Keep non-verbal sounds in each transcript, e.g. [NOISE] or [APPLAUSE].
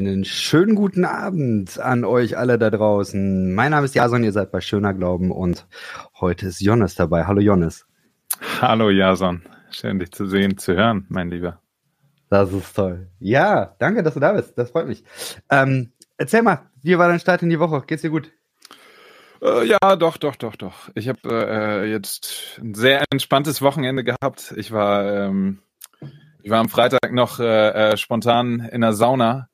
Einen schönen guten Abend an euch alle da draußen. Mein Name ist Jason, ihr seid bei Schöner Glauben und heute ist Jonas dabei. Hallo Jonas. Hallo Jason, schön dich zu sehen, zu hören, mein Lieber. Das ist toll. Ja, danke, dass du da bist. Das freut mich. Ähm, erzähl mal, wie war dein Start in die Woche? Geht's dir gut? Äh, ja, doch, doch, doch, doch. Ich habe äh, jetzt ein sehr entspanntes Wochenende gehabt. Ich war, ähm, ich war am Freitag noch äh, äh, spontan in der Sauna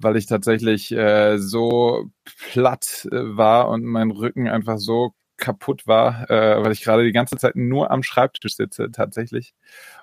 weil ich tatsächlich äh, so platt äh, war und mein Rücken einfach so kaputt war, äh, weil ich gerade die ganze Zeit nur am Schreibtisch sitze tatsächlich.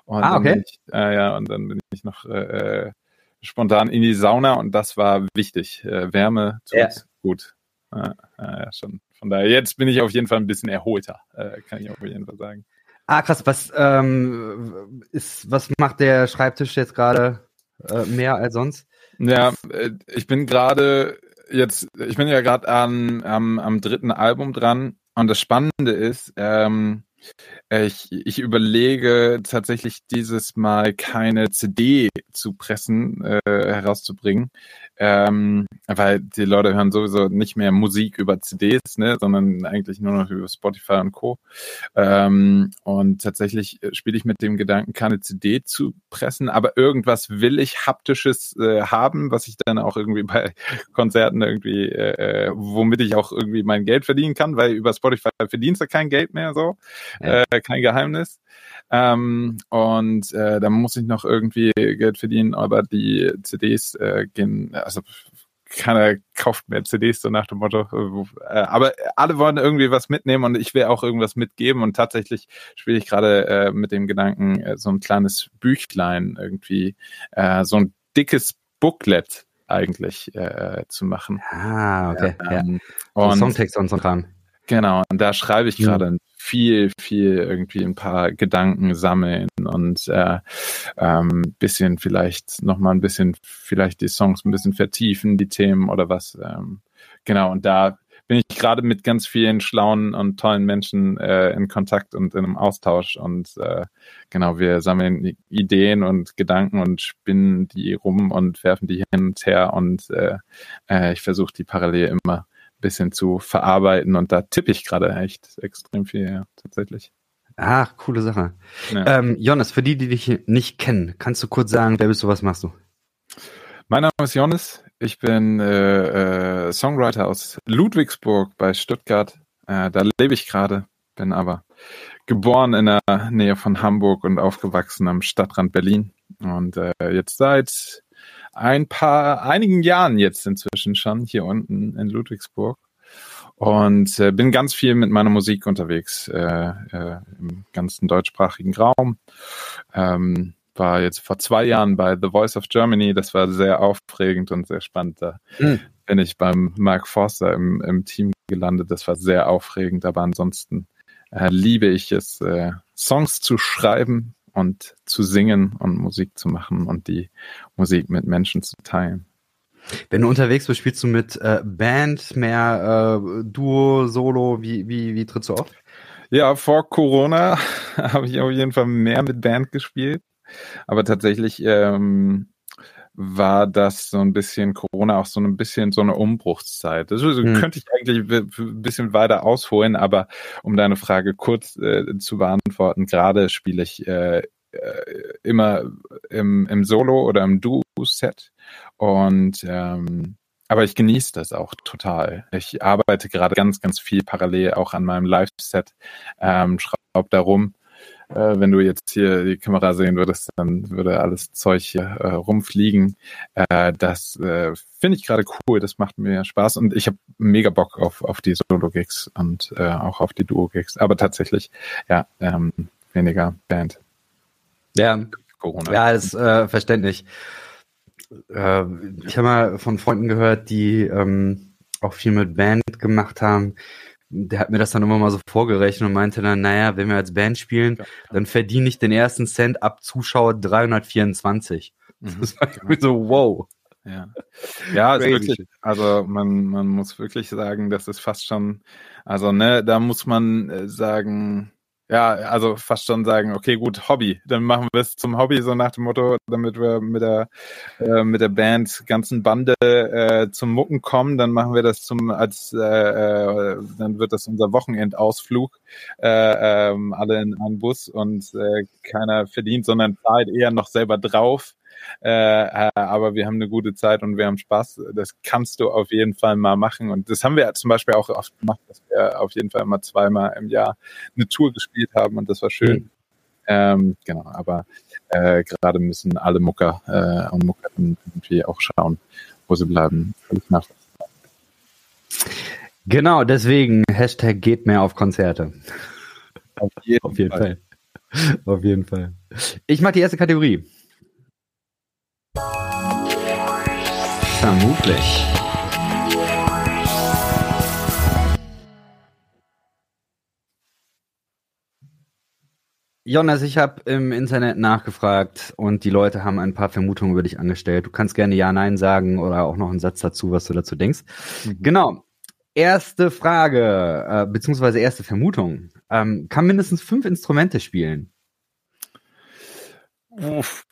Und ah, okay. Ich, äh, ja, und dann bin ich noch äh, äh, spontan in die Sauna und das war wichtig. Äh, Wärme tut ja. gut. Äh, ja, schon. Von daher, jetzt bin ich auf jeden Fall ein bisschen erholter, äh, kann ich auf jeden Fall sagen. Ah, krass. Was ähm, ist, was macht der Schreibtisch jetzt gerade äh, mehr als sonst? Ja, äh, ich bin gerade jetzt, ich bin ja gerade am, am, am dritten Album dran. Und das Spannende ist, ähm, ich, ich überlege tatsächlich dieses Mal keine CD zu pressen, äh, herauszubringen, ähm, weil die Leute hören sowieso nicht mehr Musik über CDs, ne, sondern eigentlich nur noch über Spotify und Co. Ähm, und tatsächlich äh, spiele ich mit dem Gedanken, keine CD zu pressen, aber irgendwas will ich haptisches äh, haben, was ich dann auch irgendwie bei [LAUGHS] Konzerten irgendwie, äh, äh womit ich auch irgendwie mein Geld verdienen kann, weil über Spotify verdienst du kein Geld mehr so, ja. äh, kein Geheimnis. Ähm, und äh, da muss ich noch irgendwie Geld verdienen, aber die CDs äh, gehen, also keiner kauft mehr CDs so nach dem Motto. Äh, aber alle wollen irgendwie was mitnehmen und ich will auch irgendwas mitgeben und tatsächlich spiele ich gerade äh, mit dem Gedanken, äh, so ein kleines Büchlein irgendwie, äh, so ein dickes Booklet eigentlich äh, zu machen. Ah, okay. Ähm, ja. Und Songtext und so Kram. Genau, und da schreibe ich gerade mhm viel, viel irgendwie ein paar Gedanken sammeln und äh, ähm, bisschen vielleicht nochmal ein bisschen, vielleicht die Songs ein bisschen vertiefen, die Themen oder was. Ähm, genau, und da bin ich gerade mit ganz vielen schlauen und tollen Menschen äh, in Kontakt und in einem Austausch und äh, genau, wir sammeln Ideen und Gedanken und spinnen die rum und werfen die hin und her und äh, äh, ich versuche die parallel immer bisschen zu verarbeiten und da tippe ich gerade echt extrem viel, ja, tatsächlich. Ach, coole Sache. Ja. Ähm, Jonas, für die, die dich nicht kennen, kannst du kurz sagen, wer bist du, was machst du? Mein Name ist Jonas. Ich bin äh, äh, Songwriter aus Ludwigsburg bei Stuttgart. Äh, da lebe ich gerade, bin aber geboren in der Nähe von Hamburg und aufgewachsen am Stadtrand Berlin. Und äh, jetzt seit ein paar, einigen Jahren jetzt inzwischen schon hier unten in Ludwigsburg und äh, bin ganz viel mit meiner Musik unterwegs äh, äh, im ganzen deutschsprachigen Raum. Ähm, war jetzt vor zwei Jahren bei The Voice of Germany. Das war sehr aufregend und sehr spannend. Da mhm. bin ich beim Mark Forster im, im Team gelandet. Das war sehr aufregend, aber ansonsten äh, liebe ich es, äh, Songs zu schreiben und zu singen und Musik zu machen und die Musik mit Menschen zu teilen. Wenn du unterwegs bist, spielst du mit äh, Band, mehr äh, Duo, Solo, wie, wie, wie trittst du auf? Ja, vor Corona [LAUGHS] habe ich auf jeden Fall mehr mit Band gespielt. Aber tatsächlich ähm, war das so ein bisschen Corona auch so ein bisschen so eine Umbruchszeit. Das hm. könnte ich eigentlich ein bisschen weiter ausholen, aber um deine Frage kurz äh, zu beantworten, gerade spiele ich äh, äh, immer im, im Solo oder im Duo-Set und ähm, aber ich genieße das auch total. Ich arbeite gerade ganz, ganz viel parallel auch an meinem Live-Set, ähm, schraube da rum äh, wenn du jetzt hier die Kamera sehen würdest, dann würde alles Zeug hier äh, rumfliegen. Äh, das äh, finde ich gerade cool, das macht mir Spaß und ich habe mega Bock auf, auf die Solo-Gigs und äh, auch auf die Duo-Gigs. Aber tatsächlich, ja, ähm, weniger Band. Ja, Corona. Ja, das ist äh, verständlich. Äh, ich habe mal von Freunden gehört, die ähm, auch viel mit Band gemacht haben der hat mir das dann immer mal so vorgerechnet und meinte dann, naja, wenn wir als Band spielen, ja. dann verdiene ich den ersten Cent ab Zuschauer 324. Mhm. [LAUGHS] Das war irgendwie so, wow. Ja, ja ist wirklich, also man, man muss wirklich sagen, das ist fast schon, also ne, da muss man äh, sagen, ja, also fast schon sagen, okay, gut, Hobby. Dann machen wir es zum Hobby, so nach dem Motto, damit wir mit der äh, mit der Band ganzen Bande äh, zum Mucken kommen. Dann machen wir das zum als äh, äh, dann wird das unser Wochenendausflug. Äh, ähm, alle in einen Bus und äh, keiner verdient, sondern zahlt eher noch selber drauf. Äh, äh, aber wir haben eine gute Zeit und wir haben Spaß. Das kannst du auf jeden Fall mal machen. Und das haben wir zum Beispiel auch oft gemacht, dass wir auf jeden Fall mal zweimal im Jahr eine Tour gespielt haben und das war schön. Mhm. Ähm, genau, aber äh, gerade müssen alle Mucker äh, und Muckerinnen irgendwie auch schauen, wo sie bleiben. Genau, deswegen Hashtag geht mehr auf Konzerte. Auf jeden, auf jeden Fall. Fall. Auf jeden Fall. Ich mache die erste Kategorie. Vermutlich. Jonas, ich habe im Internet nachgefragt und die Leute haben ein paar Vermutungen über dich angestellt. Du kannst gerne Ja, Nein sagen oder auch noch einen Satz dazu, was du dazu denkst. Mhm. Genau. Erste Frage, äh, beziehungsweise erste Vermutung. Ähm, kann mindestens fünf Instrumente spielen? Uff.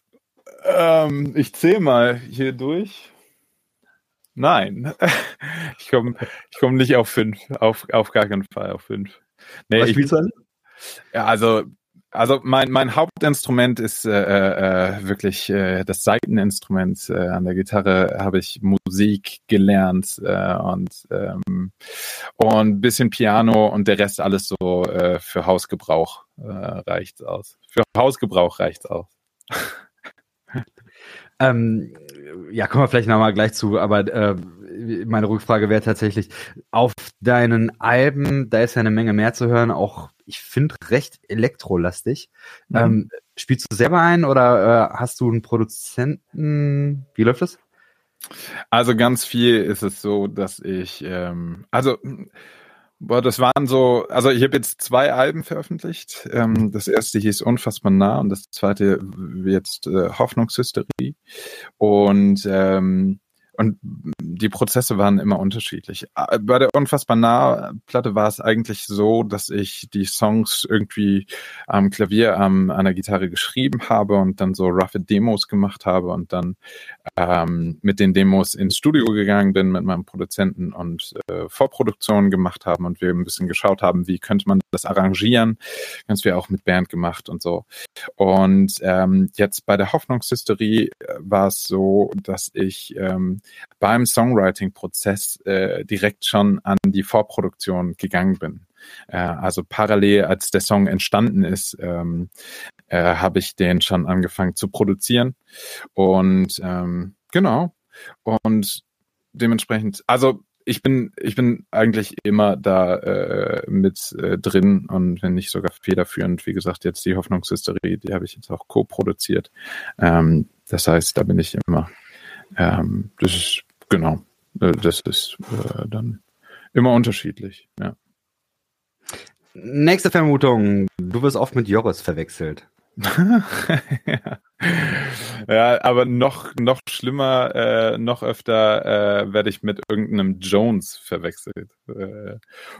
Ähm, ich zähle mal hier durch. Nein, [LAUGHS] ich komme ich komm nicht auf fünf, auf, auf gar keinen Fall auf fünf. Nee, Was spielst du an? Ja, also, also mein, mein Hauptinstrument ist äh, äh, wirklich äh, das Saiteninstrument. Äh, an der Gitarre habe ich Musik gelernt äh, und ähm, und bisschen Piano und der Rest alles so äh, für Hausgebrauch reicht's aus. Für Hausgebrauch reicht's aus. [LAUGHS] Ähm, ja, kommen wir vielleicht nochmal gleich zu, aber äh, meine Rückfrage wäre tatsächlich, auf deinen Alben, da ist ja eine Menge mehr zu hören, auch, ich finde, recht elektrolastig. Mhm. Ähm, spielst du selber ein oder äh, hast du einen Produzenten? Wie läuft das? Also ganz viel ist es so, dass ich, ähm, also Boah, das waren so, also ich habe jetzt zwei Alben veröffentlicht. Ähm, das erste hieß Unfassbar nah und das zweite jetzt äh, Hoffnungshysterie. Und ähm, und die Prozesse waren immer unterschiedlich. Bei der Unfassbar nah Platte war es eigentlich so, dass ich die Songs irgendwie am Klavier am, an der Gitarre geschrieben habe und dann so roughe Demos gemacht habe und dann ähm, mit den Demos ins Studio gegangen bin mit meinem Produzenten und äh, Vorproduktionen gemacht haben und wir ein bisschen geschaut haben, wie könnte man das arrangieren. Ganz viel auch mit Band gemacht und so. Und ähm, jetzt bei der Hoffnungshysterie äh, war es so, dass ich ähm, beim Songwriting-Prozess äh, direkt schon an die Vorproduktion gegangen bin. Äh, also parallel, als der Song entstanden ist, ähm, äh, habe ich den schon angefangen zu produzieren. Und ähm, genau. Und dementsprechend, also ich bin, ich bin eigentlich immer da äh, mit äh, drin und wenn nicht sogar federführend. Wie gesagt, jetzt die Hoffnungshysterie, die habe ich jetzt auch co-produziert. Ähm, das heißt, da bin ich immer ähm, das ist, genau, äh, das ist äh, dann immer unterschiedlich, ja. Nächste Vermutung. Du wirst oft mit Joris verwechselt. ja. [LAUGHS] ja, aber noch, noch schlimmer, äh, noch öfter äh, werde ich mit irgendeinem Jones verwechselt. Äh,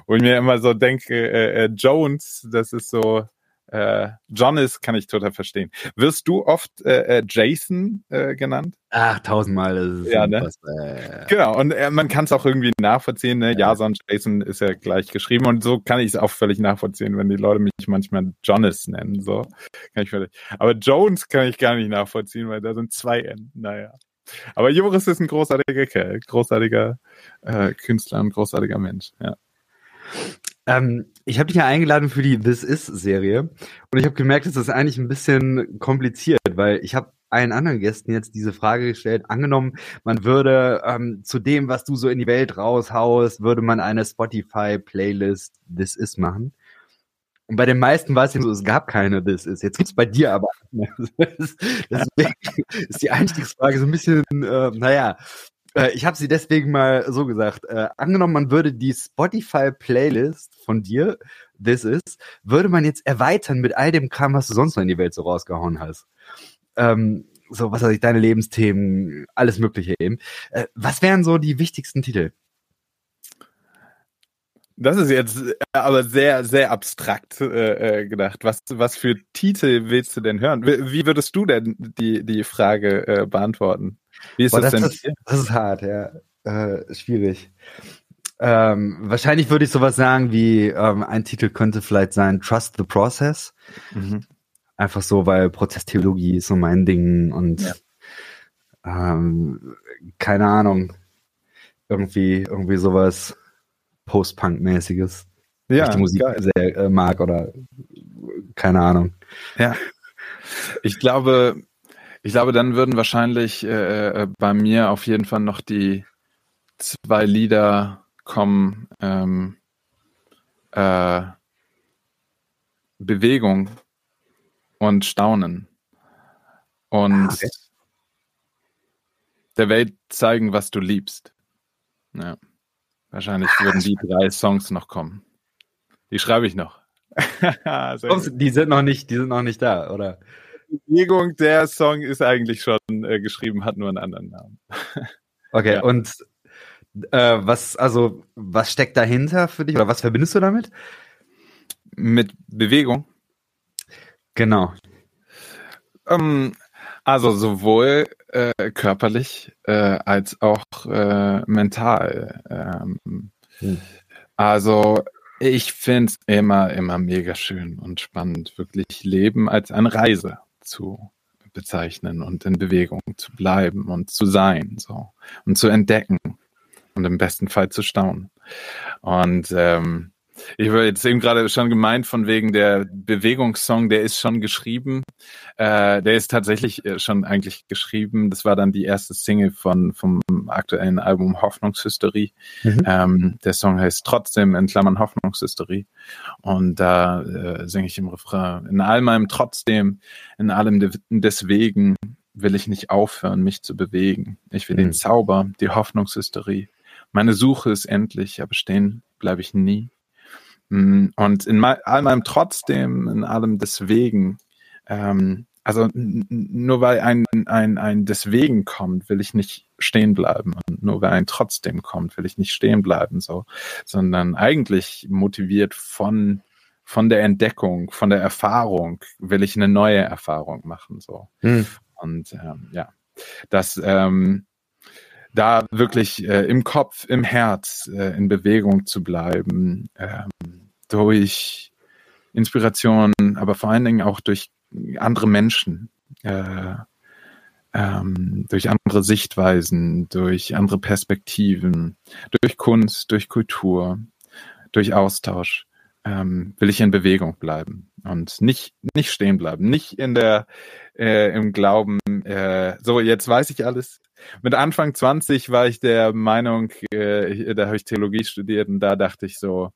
wo ich mir immer so denke, äh, äh Jones, das ist so, äh, Jonas kann ich total verstehen. Wirst du oft äh, äh, Jason äh, genannt? Ach, tausendmal. ja, ne? Was, äh, genau, und äh, man kann es auch irgendwie nachvollziehen. Ne? Ja. Jason, Jason ist ja gleich geschrieben und so kann ich es auch völlig nachvollziehen, wenn die Leute mich manchmal Jonas nennen. So kann ich völlig. Aber Jones kann ich gar nicht nachvollziehen, weil da sind zwei N. Naja. Aber Joris ist ein großartiger Kerl, großartiger äh, Künstler und großartiger Mensch. Ja. Ähm, ich habe dich ja eingeladen für die This Is-Serie und ich habe gemerkt, es ist eigentlich ein bisschen kompliziert, weil ich habe allen anderen Gästen jetzt diese Frage gestellt. Angenommen, man würde ähm, zu dem, was du so in die Welt raushaust, würde man eine Spotify-Playlist This Is machen. Und bei den meisten war es ja so, es gab keine This Is. Jetzt gibt's bei dir aber. [LAUGHS] Deswegen ist die Einstiegsfrage so ein bisschen, äh, naja, äh, ich habe sie deswegen mal so gesagt. Äh, angenommen, man würde die Spotify-Playlist von dir, This Is, würde man jetzt erweitern mit all dem Kram, was du sonst noch in die Welt so rausgehauen hast. Ähm, so, was weiß ich, deine Lebensthemen, alles Mögliche eben. Äh, was wären so die wichtigsten Titel? Das ist jetzt äh, aber sehr, sehr abstrakt äh, äh, gedacht. Was, was für Titel willst du denn hören? Wie, würdest du denn die, die Frage äh, beantworten? Wie ist Boah, das, das denn? Ist, das ist hart, ja. Äh, schwierig. Ähm, wahrscheinlich würde ich sowas sagen wie, ähm, ein Titel könnte vielleicht sein Trust the Process. Mhm. Einfach so, weil Prozesstheologie ist so mein Ding und ja. ähm, keine Ahnung. Irgendwie, irgendwie sowas Post-Punk-mäßiges. Ja, ich die Musik geil. sehr äh, mag oder keine Ahnung. Ja. Ich glaube, ich glaube, dann würden wahrscheinlich äh, äh, bei mir auf jeden Fall noch die zwei Lieder kommen. Ähm, äh, Bewegung und Staunen. Und ah, okay. der Welt zeigen, was du liebst. Ja. Wahrscheinlich würden die drei Songs noch kommen. Die schreibe ich noch. [LAUGHS] die sind noch nicht, die sind noch nicht da, oder? Bewegung der Song ist eigentlich schon äh, geschrieben, hat nur einen anderen Namen. [LAUGHS] okay, ja. und äh, was, also, was steckt dahinter für dich oder was verbindest du damit? Mit Bewegung? Genau. Ähm, also sowohl äh, körperlich äh, als auch äh, mental. Ähm, hm. Also ich finde es immer, immer mega schön und spannend, wirklich Leben als eine Reise zu bezeichnen und in Bewegung zu bleiben und zu sein so und zu entdecken und im besten Fall zu staunen. Und ähm, ich habe jetzt eben gerade schon gemeint, von wegen der Bewegungssong, der ist schon geschrieben. Äh, der ist tatsächlich äh, schon eigentlich geschrieben. Das war dann die erste Single von vom aktuellen Album Hoffnungshysterie. Mhm. Ähm, der Song heißt trotzdem in Klammern Hoffnungshysterie. Und da äh, singe ich im Refrain, in all meinem trotzdem, in allem deswegen will ich nicht aufhören, mich zu bewegen. Ich will mhm. den Zauber, die Hoffnungshysterie. Meine Suche ist endlich, aber stehen bleibe ich nie. Mm, und in all meinem trotzdem, in allem deswegen, ähm, also nur weil ein, ein, ein deswegen kommt, will ich nicht stehen bleiben. Und nur weil ein trotzdem kommt, will ich nicht stehen bleiben, so, sondern eigentlich motiviert von, von der Entdeckung, von der Erfahrung, will ich eine neue Erfahrung machen, so. Hm. Und ähm, ja, das, ähm, da wirklich äh, im Kopf, im Herz äh, in Bewegung zu bleiben, ähm, durch Inspiration, aber vor allen Dingen auch durch andere Menschen, äh, ähm, durch andere Sichtweisen, durch andere Perspektiven, durch Kunst, durch Kultur, durch Austausch ähm, will ich in Bewegung bleiben und nicht nicht stehen bleiben, nicht in der äh, im Glauben. Äh, so jetzt weiß ich alles. Mit Anfang 20 war ich der Meinung, äh, da habe ich Theologie studiert und da dachte ich so,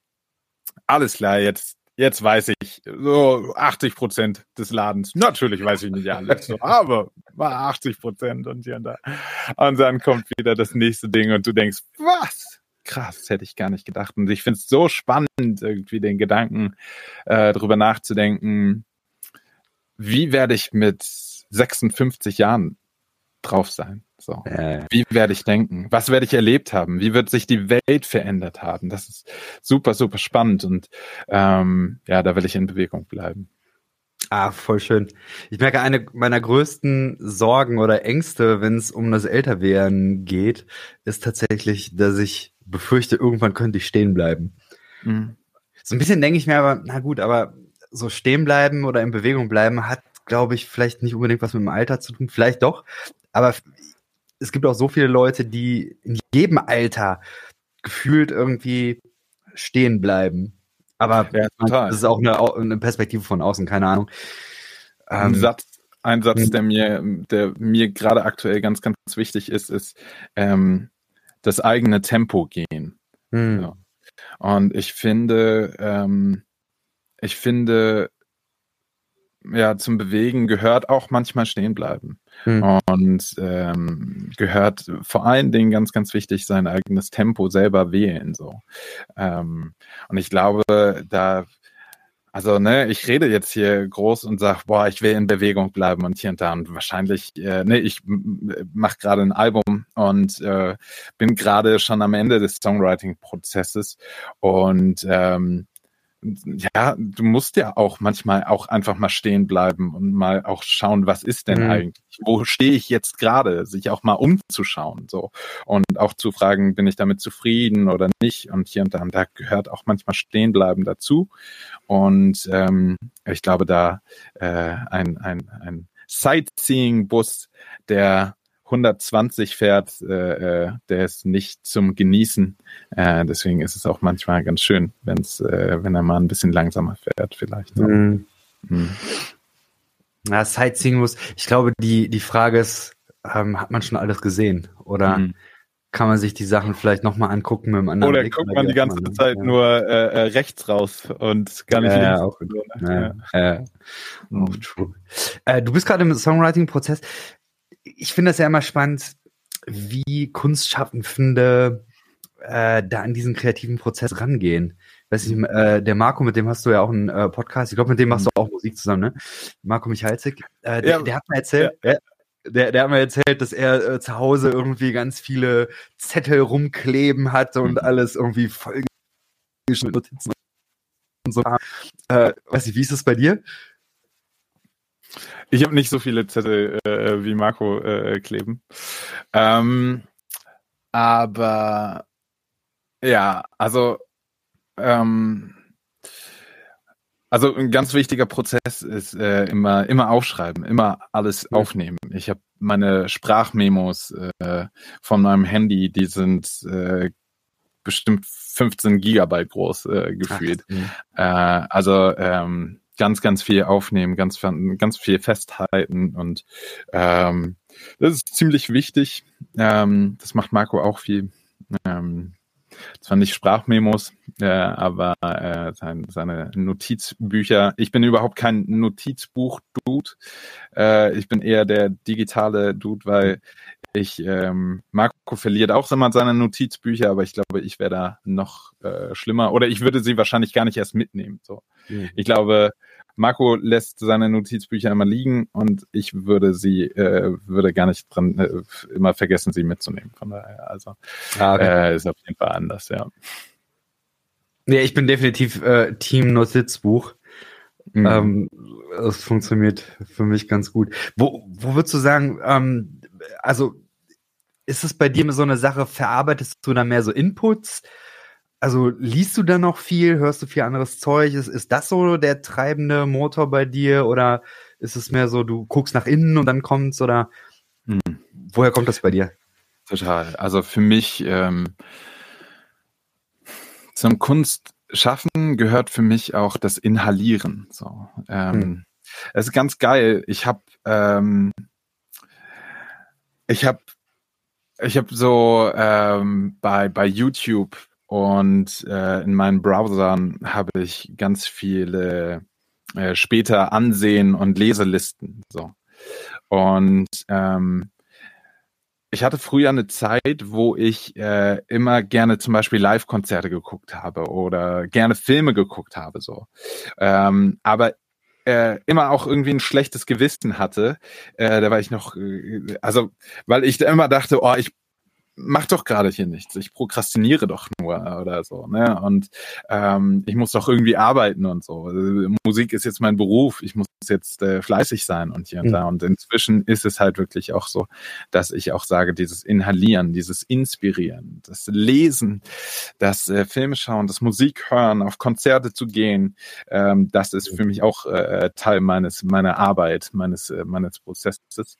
alles klar, jetzt jetzt weiß ich so 80 Prozent des Ladens. Natürlich weiß ich nicht alles, so, aber war 80 Prozent und hier und da. Und dann kommt wieder das nächste Ding und du denkst, was? Krass, hätte ich gar nicht gedacht. Und ich finde es so spannend, irgendwie den Gedanken äh, darüber nachzudenken, wie werde ich mit 56 Jahren drauf sein? So. Äh. Wie werde ich denken? Was werde ich erlebt haben? Wie wird sich die Welt verändert haben? Das ist super, super spannend und ähm, ja, da will ich in Bewegung bleiben. Ah, voll schön. Ich merke, eine meiner größten Sorgen oder Ängste, wenn es um das Älterwerden geht, ist tatsächlich, dass ich befürchte, irgendwann könnte ich stehen bleiben. Mhm. So ein bisschen denke ich mir aber, na gut, aber so stehen bleiben oder in Bewegung bleiben hat, glaube ich, vielleicht nicht unbedingt was mit dem Alter zu tun, vielleicht doch, aber es gibt auch so viele Leute, die in jedem Alter gefühlt irgendwie stehen bleiben. Aber ja, das ist auch eine, eine, Perspektive von außen, keine Ahnung. Ein ähm, Satz, ein Satz, hm. der mir, der mir gerade aktuell ganz, ganz wichtig ist, ist ähm, das eigene Tempo gehen. Mhm. Ja. Und ich finde, ähm, ich finde, ja, zum Bewegen gehört auch manchmal stehen bleiben. Mhm. Und ähm, gehört vor allen Dingen ganz, ganz wichtig, sein eigenes Tempo selber wählen. So. Ähm, und ich glaube, da Also, ne, ich rede jetzt hier groß und sag, boah, ich will in Bewegung bleiben und hier und da. Und wahrscheinlich, äh, ne, ich mache gerade ein Album und äh, bin gerade schon am Ende des Songwriting-Prozesses. Und ähm, ja, du musst ja auch manchmal auch einfach mal stehen bleiben und mal auch schauen, was ist denn mhm. eigentlich? Wo stehe ich jetzt gerade? Sich auch mal umzuschauen, so. Und auch zu fragen, bin ich damit zufrieden oder nicht? Und hier und da, und da gehört auch manchmal stehen bleiben dazu. Und ähm, ich glaube, da äh, ein, ein, ein Sightseeing-Bus, der 120 fährt, äh, äh, der ist nicht zum Genießen. Äh, deswegen ist es auch manchmal ganz schön, wenn's, äh, wenn er mal ein bisschen langsamer fährt, vielleicht. So. Mhm. Mhm. Ja, Sightseeing muss, ich glaube, die, die Frage ist, ähm, hat man schon alles gesehen? Oder mhm. kann man sich die Sachen vielleicht nochmal angucken mit einem anderen Oder Blick, guckt man die ganze man, Zeit ja. nur äh, äh, rechts raus und gar nicht ja, links. Auch, ja, ja. ja. Auch true. Äh, du bist gerade im Songwriting-Prozess ich finde das ja immer spannend, wie Kunstschaffende äh, da an diesen kreativen Prozess rangehen. Weiß ich, äh, der Marco, mit dem hast du ja auch einen äh, Podcast. Ich glaube, mit dem machst du auch Musik zusammen, ne? Marco Michalzik. Äh, der, ja. der hat mir erzählt, ja. der, der hat mir erzählt, dass er äh, zu Hause irgendwie ganz viele Zettel rumkleben hat und mhm. alles irgendwie voll mit Notizen und so. Äh, weiß ich, wie ist das bei dir? Ich habe nicht so viele Zettel äh, wie Marco äh, kleben. Ähm, aber ja, also ähm, also ein ganz wichtiger Prozess ist äh, immer immer aufschreiben, immer alles aufnehmen. Ich habe meine Sprachmemos äh, von meinem Handy, die sind äh, bestimmt 15 Gigabyte groß äh, gefühlt. Äh, also ähm, ganz, ganz viel aufnehmen, ganz, ganz viel festhalten und ähm, das ist ziemlich wichtig. Ähm, das macht Marco auch viel. Ähm, zwar nicht Sprachmemos, äh, aber äh, sein, seine Notizbücher. Ich bin überhaupt kein Notizbuch-Dude. Äh, ich bin eher der digitale Dude, weil ich, ähm, Marco verliert auch immer seine Notizbücher, aber ich glaube, ich wäre da noch äh, schlimmer. Oder ich würde sie wahrscheinlich gar nicht erst mitnehmen. So. Mhm. Ich glaube, Marco lässt seine Notizbücher immer liegen und ich würde sie, äh, würde gar nicht dran, äh, immer vergessen, sie mitzunehmen. Von daher, also ah, okay. äh, ist auf jeden Fall anders, ja. Ja, ich bin definitiv äh, Team Notizbuch. Mhm. Ähm, das funktioniert für mich ganz gut. Wo, wo würdest du sagen, ähm, also ist es bei dir so eine Sache, verarbeitest du da mehr so Inputs? Also liest du da noch viel, hörst du viel anderes Zeug? Ist, ist das so der treibende Motor bei dir oder ist es mehr so, du guckst nach innen und dann kommt's oder hm. woher kommt das bei dir? Total. Also für mich ähm, zum Kunstschaffen gehört für mich auch das Inhalieren. So, ähm, hm. Es ist ganz geil. Ich habe ähm, ich habe ich habe so ähm, bei bei YouTube und äh, in meinen Browsern habe ich ganz viele äh, später Ansehen und Leselisten. So. Und ähm, ich hatte früher eine Zeit, wo ich äh, immer gerne zum Beispiel Live-Konzerte geguckt habe oder gerne Filme geguckt habe. So. Ähm, aber äh, immer auch irgendwie ein schlechtes Gewissen hatte. Äh, da war ich noch, äh, also weil ich immer dachte, oh, ich mach doch gerade hier nichts, ich prokrastiniere doch nur oder so, ne? Und ähm, ich muss doch irgendwie arbeiten und so. Also, Musik ist jetzt mein Beruf, ich muss jetzt äh, fleißig sein und hier und mhm. da. Und inzwischen ist es halt wirklich auch so, dass ich auch sage, dieses Inhalieren, dieses Inspirieren, das Lesen, das äh, Filme schauen, das Musik hören, auf Konzerte zu gehen, ähm, das ist für mich auch äh, Teil meines meiner Arbeit, meines äh, meines Prozesses.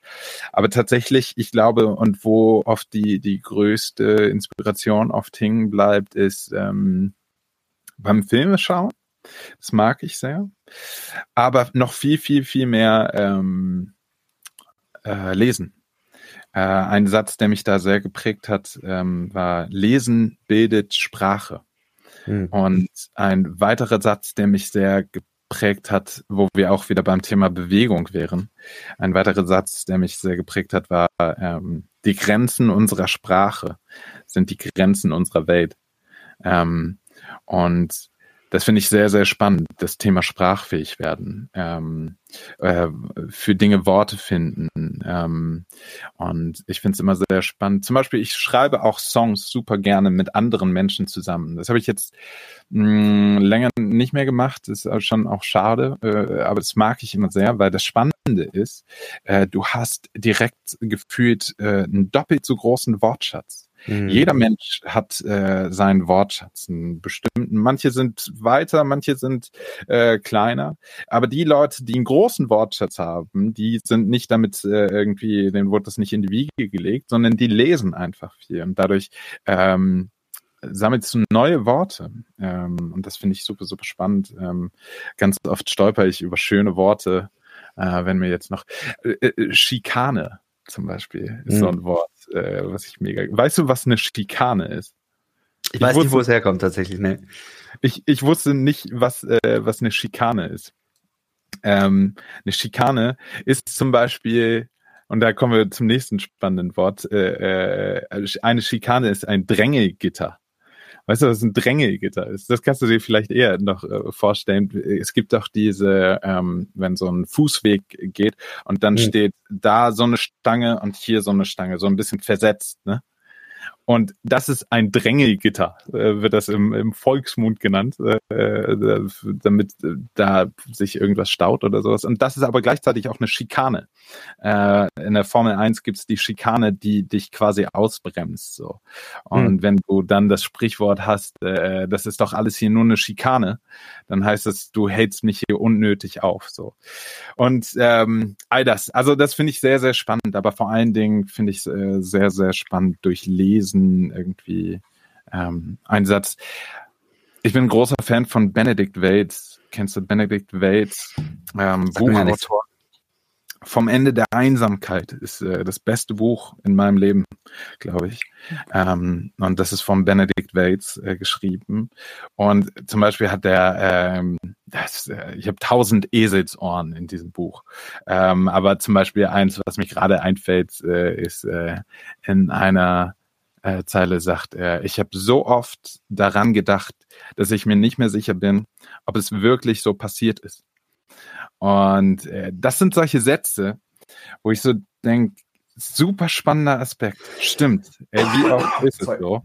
Aber tatsächlich, ich glaube, und wo oft die die größte Inspiration oft hängen bleibt, ist ähm, beim Filmeschauen. Das mag ich sehr. Aber noch viel, viel, viel mehr ähm, äh, lesen. Äh, ein Satz, der mich da sehr geprägt hat, ähm, war Lesen bildet Sprache. Mhm. Und ein weiterer Satz, der mich sehr geprägt hat, wo wir auch wieder beim Thema Bewegung wären. Ein weiterer Satz, der mich sehr geprägt hat, war ähm, die Grenzen unserer Sprache sind die Grenzen unserer Welt. Ähm, und das finde ich sehr, sehr spannend, das Thema sprachfähig werden, ähm, äh, für Dinge Worte finden. Ähm, und ich finde es immer sehr spannend. Zum Beispiel, ich schreibe auch Songs super gerne mit anderen Menschen zusammen. Das habe ich jetzt mh, länger nicht mehr gemacht, das ist schon auch schade, äh, aber das mag ich immer sehr, weil das Spannende ist, äh, du hast direkt gefühlt äh, einen doppelt so großen Wortschatz. Mhm. Jeder Mensch hat äh, seinen Wortschatz, einen bestimmten. Manche sind weiter, manche sind äh, kleiner. Aber die Leute, die einen großen Wortschatz haben, die sind nicht damit äh, irgendwie, denen wurde das nicht in die Wiege gelegt, sondern die lesen einfach viel. Und dadurch ähm, sammelst du neue Worte. Ähm, und das finde ich super, super spannend. Ähm, ganz oft stolper ich über schöne Worte, äh, wenn mir jetzt noch äh, äh, Schikane zum Beispiel ist mhm. so ein Wort, äh, was ich mega. Weißt du, was eine Schikane ist? Ich, ich weiß wusste, nicht, wo es herkommt tatsächlich. Ne. Ich, ich wusste nicht, was, äh, was eine Schikane ist. Ähm, eine Schikane ist zum Beispiel, und da kommen wir zum nächsten spannenden Wort, äh, äh, eine Schikane ist ein Drängelgitter. Weißt du, was ein Drängelgitter ist? Das kannst du dir vielleicht eher noch äh, vorstellen. Es gibt doch diese, ähm, wenn so ein Fußweg geht und dann mhm. steht da so eine Stange und hier so eine Stange, so ein bisschen versetzt, ne? Und das ist ein Drängelgitter, äh, wird das im, im Volksmund genannt, äh, äh damit äh, da sich irgendwas staut oder sowas. Und das ist aber gleichzeitig auch eine Schikane. Äh, in der Formel 1 gibt es die Schikane, die dich quasi ausbremst. So. Und hm. wenn du dann das Sprichwort hast, äh, das ist doch alles hier nur eine Schikane, dann heißt es, du hältst mich hier unnötig auf. So. Und ähm, all das, also das finde ich sehr, sehr spannend, aber vor allen Dingen finde ich es sehr, sehr spannend durch Lesen irgendwie ähm, Einsatz. Ich bin ein großer Fan von Benedict Waits. Kennst du Benedict Waits? Ähm, Buchautor. Vom Ende der Einsamkeit ist äh, das beste Buch in meinem Leben, glaube ich. Ähm, und das ist von Benedict Waits äh, geschrieben. Und zum Beispiel hat der, ähm, das, äh, ich habe tausend Eselsohren in diesem Buch. Ähm, aber zum Beispiel eins, was mich gerade einfällt, äh, ist äh, in einer äh, Zeile sagt er, ich habe so oft daran gedacht, dass ich mir nicht mehr sicher bin, ob es wirklich so passiert ist. Und äh, das sind solche Sätze, wo ich so denke, super spannender Aspekt. Stimmt. Ey, wie oft [LAUGHS] ist es so?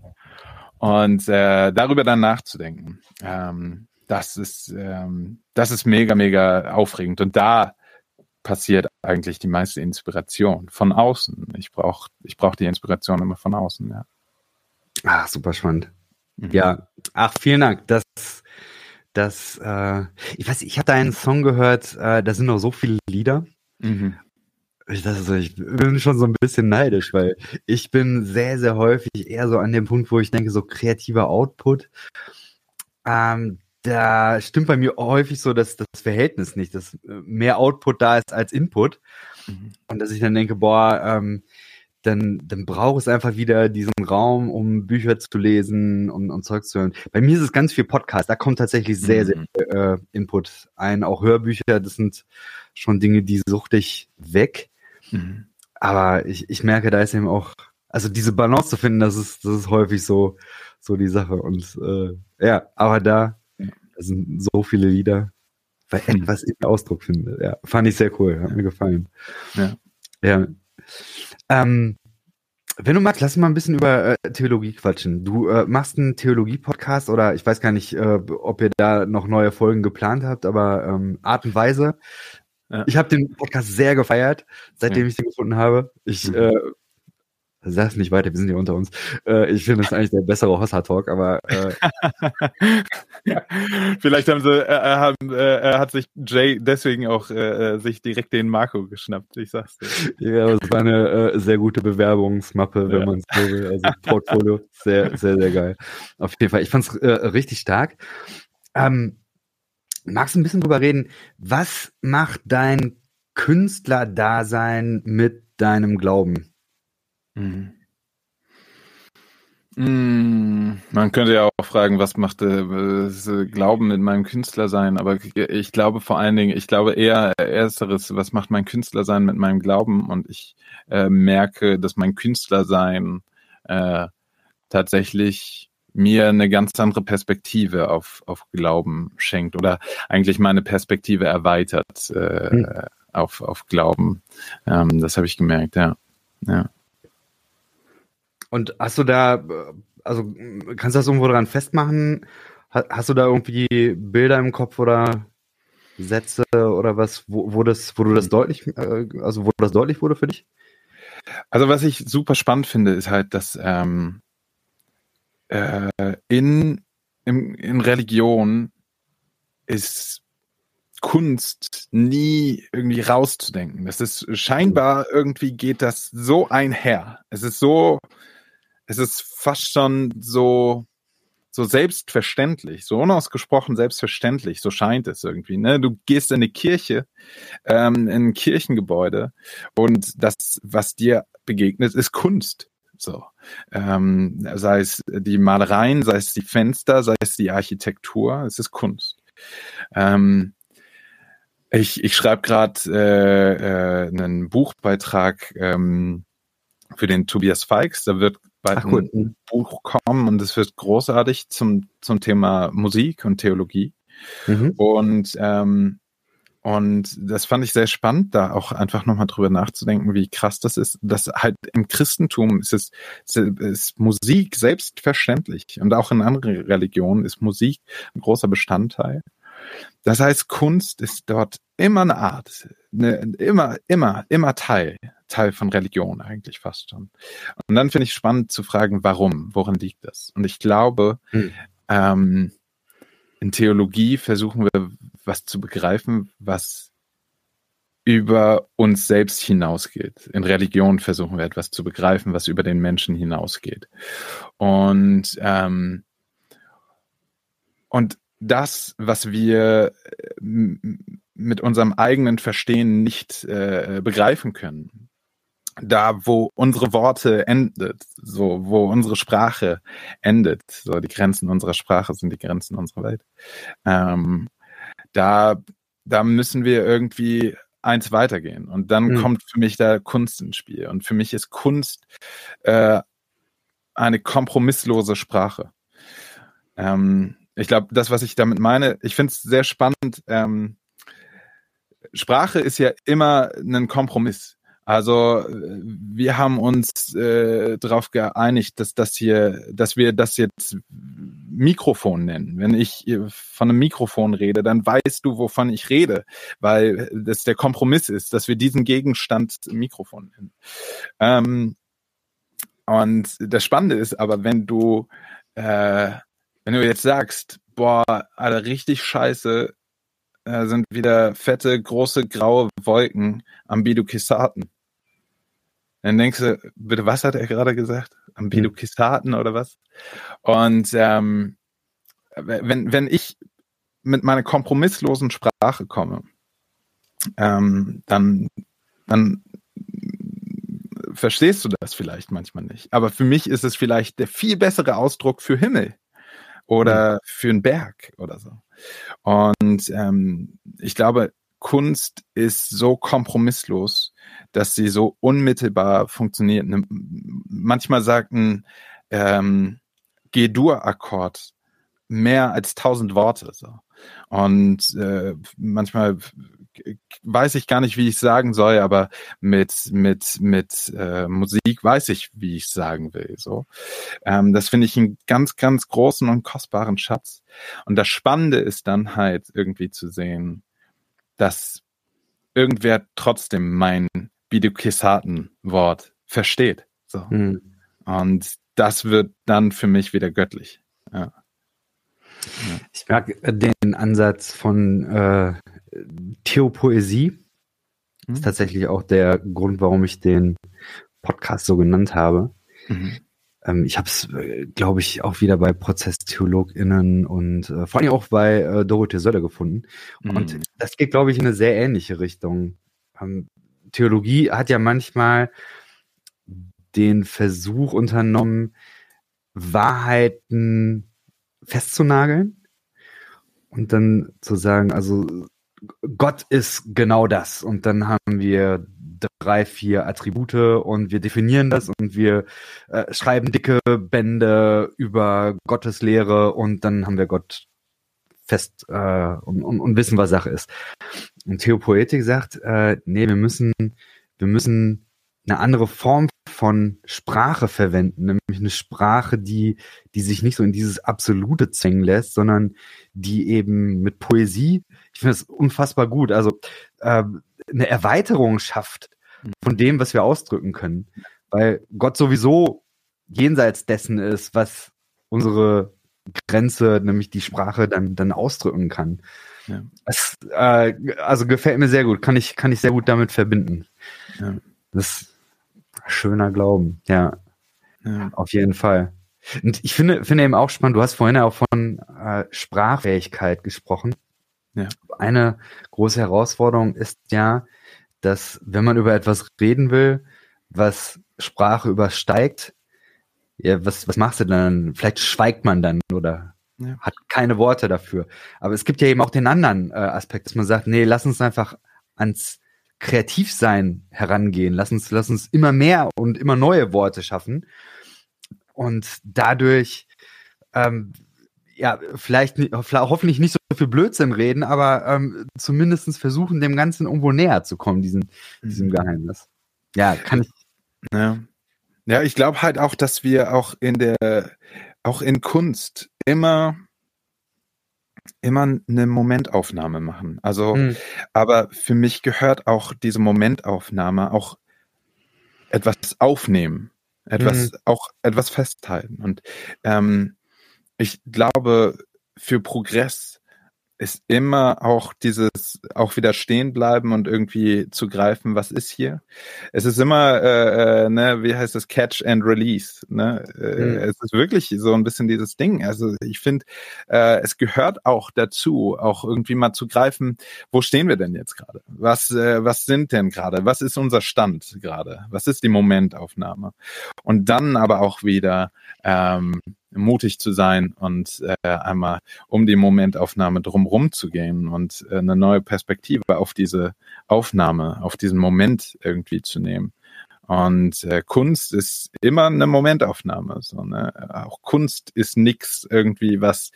Und äh, darüber dann nachzudenken, ähm, das ist ähm, das ist mega mega aufregend. Und da passiert eigentlich die meiste Inspiration von außen. Ich brauche ich brauch die Inspiration immer von außen, ja. Ach, super spannend. Mhm. Ja, ach, vielen Dank. Das, das, äh, ich weiß, ich habe da einen Song gehört, äh, da sind noch so viele Lieder. Mhm. Ich, das, ich bin schon so ein bisschen neidisch, weil ich bin sehr, sehr häufig eher so an dem Punkt, wo ich denke, so kreativer Output. Ähm, da stimmt bei mir häufig so dass das Verhältnis nicht, dass äh, mehr Output da ist als Input. Mhm. Und dass ich dann denke, boah, ähm, dann, dann braucht es einfach wieder diesen Raum, um Bücher zu lesen und, und Zeug zu hören. Bei mir ist es ganz viel Podcast. Da kommt tatsächlich sehr, mhm. sehr viel äh, Input ein. Auch Hörbücher, das sind schon Dinge, die suchte ich weg. Mhm. Aber ich, ich merke, da ist eben auch, also diese Balance zu finden, das ist, das ist häufig so, so die Sache. Und äh, ja, aber da, da sind so viele Lieder, weil [LAUGHS] etwas im Ausdruck finde. Ja, fand ich sehr cool, hat mir gefallen. Ja. Ja. Ähm, wenn du magst, lass mal ein bisschen über äh, Theologie quatschen. Du äh, machst einen Theologie-Podcast oder ich weiß gar nicht, äh, ob ihr da noch neue Folgen geplant habt, aber ähm, Art und Weise. Ja. Ich habe den Podcast sehr gefeiert, seitdem ja. ich den gefunden habe. Ich mhm. Äh, Sag's nicht weiter, wir sind ja unter uns. Äh, ich finde es eigentlich der bessere Hossa-Talk, aber äh, [LAUGHS] vielleicht haben sie, äh, äh haben, äh, hat sich Jay deswegen auch äh, äh, sich direkt den Marco geschnappt. Ich sag's dir. Ja, es war eine äh, sehr gute Bewerbungsmappe, wenn ja. man es so will. Also Portfolio, sehr, sehr, sehr geil. Auf jeden Fall. Ich fand's äh, richtig stark. Ähm, magst du ein bisschen drüber reden? Was macht dein Künstlerdasein mit deinem Glauben? Mhm. Mm, man könnte ja auch fragen, was macht äh, Glauben mit meinem Künstler sein, aber ich glaube vor allen Dingen, ich glaube eher ersteres, was macht mein Künstler sein mit meinem Glauben und ich äh, merke, dass mein Künstler sein äh, tatsächlich mir eine ganz andere Perspektive auf, auf Glauben schenkt oder eigentlich meine Perspektive erweitert äh, hm. auf, auf Glauben. Ähm, das habe ich gemerkt, ja. ja. Und hast du da, also kannst du das irgendwo dran festmachen? Hast du da irgendwie Bilder im Kopf oder Sätze oder was, wo, wo das, wo du das deutlich, äh, also wo das deutlich wurde für dich? Also was ich super spannend finde, ist halt, dass ähm, äh, in, in, in Religion ist Kunst nie irgendwie rauszudenken. Das ist scheinbar irgendwie geht das so einher. Es ist so, es ist fast schon so, so selbstverständlich, so unausgesprochen selbstverständlich, so scheint es irgendwie. Ne? Du gehst in eine Kirche, ähm, in ein Kirchengebäude und das, was dir begegnet, ist Kunst. So, ähm, sei es die Malereien, sei es die Fenster, sei es die Architektur, es ist Kunst. Ähm, ich, ich schreibe gerade äh, äh, einen Buchbeitrag ähm, für den Tobias Feix. Da wird bald Ach, ein mhm. Buch kommen und es wird großartig zum, zum Thema Musik und Theologie. Mhm. Und ähm, und das fand ich sehr spannend, da auch einfach nochmal drüber nachzudenken, wie krass das ist. Dass halt im Christentum ist es ist Musik selbstverständlich und auch in anderen Religionen ist Musik ein großer Bestandteil. Das heißt, Kunst ist dort immer eine Art, eine, immer, immer, immer Teil, Teil von Religion eigentlich fast schon. Und dann finde ich spannend zu fragen, warum, worin liegt das? Und ich glaube, hm. ähm, in Theologie versuchen wir was zu begreifen, was über uns selbst hinausgeht. In Religion versuchen wir etwas zu begreifen, was über den Menschen hinausgeht. Und, ähm, und das, was wir äh, mit unserem eigenen Verstehen nicht äh, begreifen können, da, wo unsere Worte endet, so, wo unsere Sprache endet, so die Grenzen unserer Sprache sind die Grenzen unserer Welt. Ähm, da, da müssen wir irgendwie eins weitergehen. Und dann mhm. kommt für mich da Kunst ins Spiel. Und für mich ist Kunst äh, eine kompromisslose Sprache. Ähm, ich glaube, das, was ich damit meine, ich finde es sehr spannend. Ähm, Sprache ist ja immer ein Kompromiss. Also wir haben uns äh, darauf geeinigt, dass das hier, dass wir das jetzt Mikrofon nennen. Wenn ich von einem Mikrofon rede, dann weißt du, wovon ich rede, weil das der Kompromiss ist, dass wir diesen Gegenstand Mikrofon nennen. Ähm, und das Spannende ist aber, wenn du äh, wenn du jetzt sagst, boah, Alter, richtig scheiße, äh, sind wieder fette, große, graue Wolken am Bidukisaten dann denkst du, bitte, was hat er gerade gesagt? Ambidukistaten oder was? Und ähm, wenn, wenn ich mit meiner kompromisslosen Sprache komme, ähm, dann, dann verstehst du das vielleicht manchmal nicht. Aber für mich ist es vielleicht der viel bessere Ausdruck für Himmel oder mhm. für einen Berg oder so. Und ähm, ich glaube, Kunst ist so kompromisslos, dass sie so unmittelbar funktioniert. Ne, manchmal sagt ein ähm, G-Dur-Akkord mehr als tausend Worte. So. Und äh, manchmal weiß ich gar nicht, wie ich sagen soll, aber mit mit mit äh, Musik weiß ich, wie ich sagen will. So, ähm, das finde ich einen ganz ganz großen und kostbaren Schatz. Und das Spannende ist dann halt irgendwie zu sehen, dass irgendwer trotzdem mein Bidukissaten-Wort versteht. So. Mhm. Und das wird dann für mich wieder göttlich. Ja. Ja. Ich mag den Ansatz von äh, Theopoesie. Mhm. ist tatsächlich auch der Grund, warum ich den Podcast so genannt habe. Mhm. Ähm, ich habe es, äh, glaube ich, auch wieder bei ProzesstheologInnen und äh, vor allem auch bei äh, Dorothee Söller gefunden. Mhm. Das geht, glaube ich, in eine sehr ähnliche Richtung. Ähm, Theologie hat ja manchmal den Versuch unternommen, Wahrheiten festzunageln und dann zu sagen, also Gott ist genau das. Und dann haben wir drei, vier Attribute und wir definieren das und wir äh, schreiben dicke Bände über Gottes Lehre und dann haben wir Gott fest äh, und, und, und wissen, was Sache ist. Und Theopoetik sagt, äh, nee, wir müssen, wir müssen eine andere Form von Sprache verwenden, nämlich eine Sprache, die, die sich nicht so in dieses Absolute zwängen lässt, sondern die eben mit Poesie, ich finde das unfassbar gut, also äh, eine Erweiterung schafft von dem, was wir ausdrücken können. Weil Gott sowieso jenseits dessen ist, was unsere Grenze, nämlich die Sprache, dann, dann ausdrücken kann. Ja. Das, äh, also gefällt mir sehr gut, kann ich, kann ich sehr gut damit verbinden. Ja. Das ist schöner Glauben, ja. ja. Auf jeden Fall. Und ich finde, finde eben auch spannend, du hast vorhin auch von äh, Sprachfähigkeit gesprochen. Ja. Eine große Herausforderung ist ja, dass wenn man über etwas reden will, was Sprache übersteigt, ja, was, was machst du dann? Vielleicht schweigt man dann oder ja. hat keine Worte dafür. Aber es gibt ja eben auch den anderen äh, Aspekt, dass man sagt, nee, lass uns einfach ans Kreativsein herangehen. Lass uns, lass uns immer mehr und immer neue Worte schaffen. Und dadurch, ähm, ja, vielleicht hoffentlich nicht so viel Blödsinn reden, aber ähm, zumindest versuchen, dem Ganzen irgendwo näher zu kommen, diesem, diesem mhm. Geheimnis. Ja, kann ich. Ja. Ja, ich glaube halt auch, dass wir auch in der, auch in Kunst immer, immer eine Momentaufnahme machen. Also, mhm. aber für mich gehört auch diese Momentaufnahme auch etwas aufnehmen, etwas, mhm. auch etwas festhalten. Und ähm, ich glaube, für Progress ist immer auch dieses auch wieder stehen bleiben und irgendwie zu greifen, was ist hier. Es ist immer, äh, äh, ne, wie heißt das, Catch and Release. Ne? Äh, mhm. Es ist wirklich so ein bisschen dieses Ding. Also ich finde, äh, es gehört auch dazu, auch irgendwie mal zu greifen, wo stehen wir denn jetzt gerade? Was, äh, was sind denn gerade? Was ist unser Stand gerade? Was ist die Momentaufnahme? Und dann aber auch wieder ähm, mutig zu sein und äh, einmal um die Momentaufnahme drumherum zu gehen und äh, eine neue Perspektive auf diese Aufnahme, auf diesen Moment irgendwie zu nehmen. Und äh, Kunst ist immer eine Momentaufnahme. So, ne? Auch Kunst ist nix irgendwie, was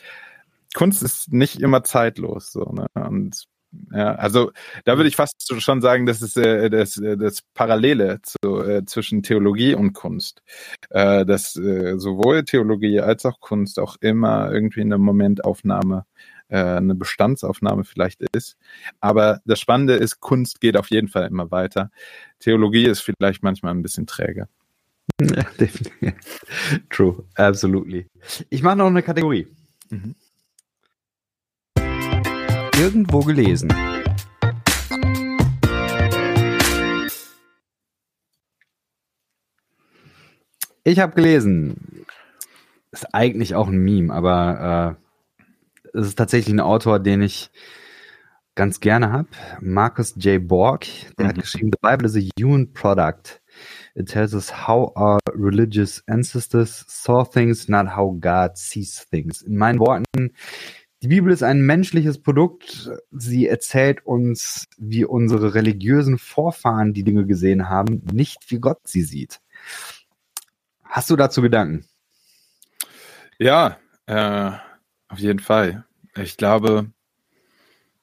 Kunst ist nicht immer zeitlos. So, ne? Und ja, also da würde ich fast schon sagen, das ist äh, das, äh, das Parallele zu, äh, zwischen Theologie und Kunst. Äh, dass äh, sowohl Theologie als auch Kunst auch immer irgendwie eine Momentaufnahme, äh, eine Bestandsaufnahme vielleicht ist. Aber das Spannende ist, Kunst geht auf jeden Fall immer weiter. Theologie ist vielleicht manchmal ein bisschen träge. [LAUGHS] Ja, definitiv. True, absolutely. Ich mache noch eine Kategorie. Mhm irgendwo gelesen. Ich habe gelesen, ist eigentlich auch ein Meme, aber äh, es ist tatsächlich ein Autor, den ich ganz gerne habe. Marcus J. Borg, der mhm. hat geschrieben, The Bible is a human product. It tells us how our religious ancestors saw things, not how God sees things. In meinen Worten, die Bibel ist ein menschliches Produkt. Sie erzählt uns, wie unsere religiösen Vorfahren die Dinge gesehen haben, nicht wie Gott sie sieht. Hast du dazu Gedanken? Ja, äh, auf jeden Fall. Ich glaube,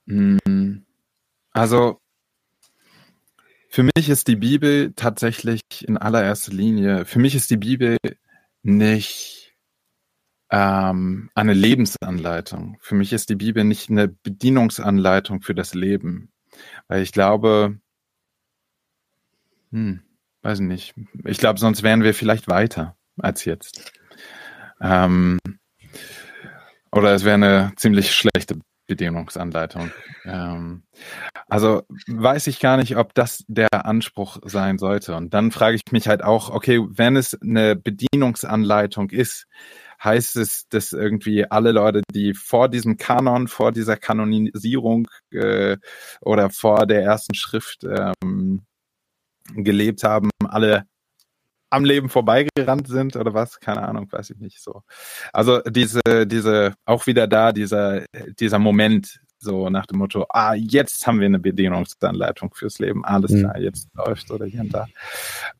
mh, hm, also für mich ist die Bibel tatsächlich in allererster Linie, für mich ist die Bibel nicht ähm, eine Lebensanleitung. Für mich ist die Bibel nicht eine Bedienungsanleitung für das Leben, weil ich glaube, hm, weiß nicht, ich glaube, sonst wären wir vielleicht weiter als jetzt. Ähm, oder es wäre eine ziemlich schlechte Bedienungsanleitung. Ähm, also weiß ich gar nicht, ob das der Anspruch sein sollte. Und dann frage ich mich halt auch, okay, wenn es eine Bedienungsanleitung ist, heißt es, dass irgendwie alle Leute, die vor diesem Kanon, vor dieser Kanonisierung äh, oder vor der ersten Schrift ähm, gelebt haben, alle am Leben vorbeigerannt sind oder was? Keine Ahnung, weiß ich nicht so. Also diese, diese, auch wieder da, dieser, dieser Moment, so nach dem Motto, ah, jetzt haben wir eine Bedienungsanleitung fürs Leben, alles mhm. klar, jetzt läuft oder hier und da.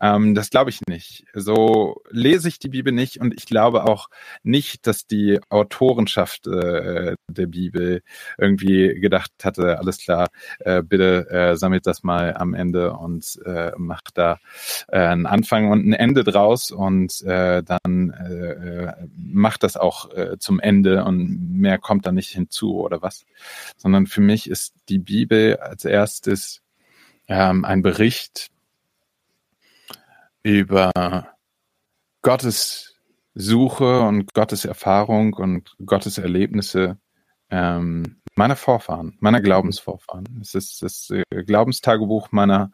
Ähm, das glaube ich nicht. So lese ich die Bibel nicht und ich glaube auch nicht, dass die Autorenschaft äh, der Bibel irgendwie gedacht hatte, alles klar, äh, bitte äh, sammelt das mal am Ende und äh, macht da äh, einen Anfang und ein Ende draus und äh, dann äh, äh macht das auch äh, zum Ende und mehr kommt da nicht hinzu oder was sondern für mich ist die Bibel als erstes ähm, ein Bericht über Gottes Suche und Gottes Erfahrung und Gottes Erlebnisse ähm, meiner Vorfahren, meiner Glaubensvorfahren. Es ist das äh, Glaubenstagebuch meiner,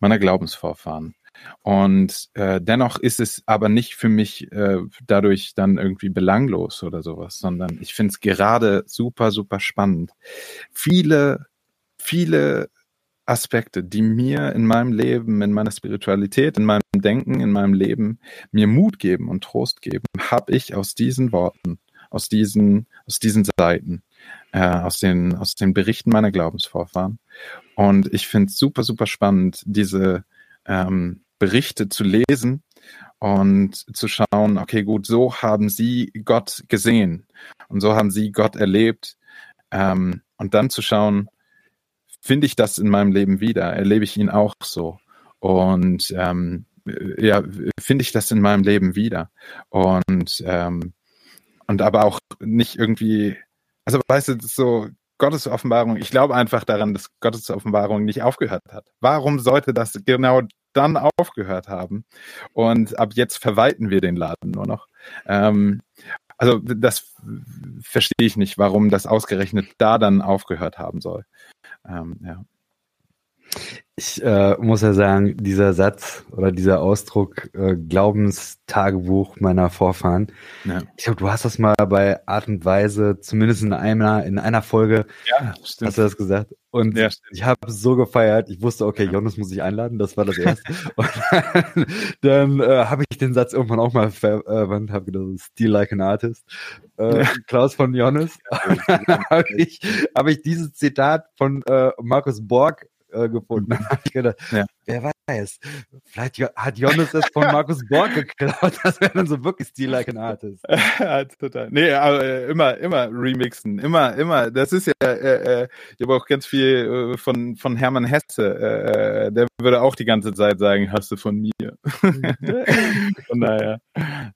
meiner Glaubensvorfahren. Und äh, dennoch ist es aber nicht für mich äh, dadurch dann irgendwie belanglos oder sowas, sondern ich finde es gerade super, super spannend. Viele, viele Aspekte, die mir in meinem Leben, in meiner Spiritualität, in meinem Denken, in meinem Leben mir Mut geben und Trost geben, habe ich aus diesen Worten, aus diesen, aus diesen Seiten, äh, aus den, aus den Berichten meiner Glaubensvorfahren. Und ich finde es super, super spannend, diese ähm, Berichte zu lesen und zu schauen, okay, gut, so haben sie Gott gesehen und so haben sie Gott erlebt. Ähm, und dann zu schauen, finde ich das in meinem Leben wieder, erlebe ich ihn auch so? Und ähm, ja, finde ich das in meinem Leben wieder? Und ähm, und aber auch nicht irgendwie, also weißt du, so Gottes Offenbarung, ich glaube einfach daran, dass Gottes Offenbarung nicht aufgehört hat. Warum sollte das genau dann aufgehört haben. Und ab jetzt verwalten wir den Laden nur noch. Ähm, also das verstehe ich nicht, warum das ausgerechnet da dann aufgehört haben soll. Ähm, ja. Ich äh, muss ja sagen, dieser Satz oder dieser Ausdruck äh, Glaubenstagebuch meiner Vorfahren, ja. ich glaube, du hast das mal bei Art und Weise, zumindest in einer, in einer Folge, ja, stimmt. hast du das gesagt. Und ja, ich habe so gefeiert, ich wusste, okay, Jonas muss ich einladen, das war das erste. [LAUGHS] und dann, dann äh, habe ich den Satz irgendwann auch mal verwandt, habe gedacht, Still like an artist. Äh, Klaus von Jonas. [LAUGHS] habe ich, hab ich dieses Zitat von äh, Markus Borg äh, gefunden. [LAUGHS] gedacht, ja. wer weiß, vielleicht hat Jonas es von Markus Borg geklaut. [LAUGHS] Das wäre dann so wirklich Stil like an Artist. ja, [LAUGHS] total. Nee, aber äh, immer, immer remixen. Immer, immer. Das ist ja, äh, äh, ich habe auch ganz viel äh, von, von Hermann Hesse. Äh, der würde auch die ganze Zeit sagen, hast du von mir. von daher.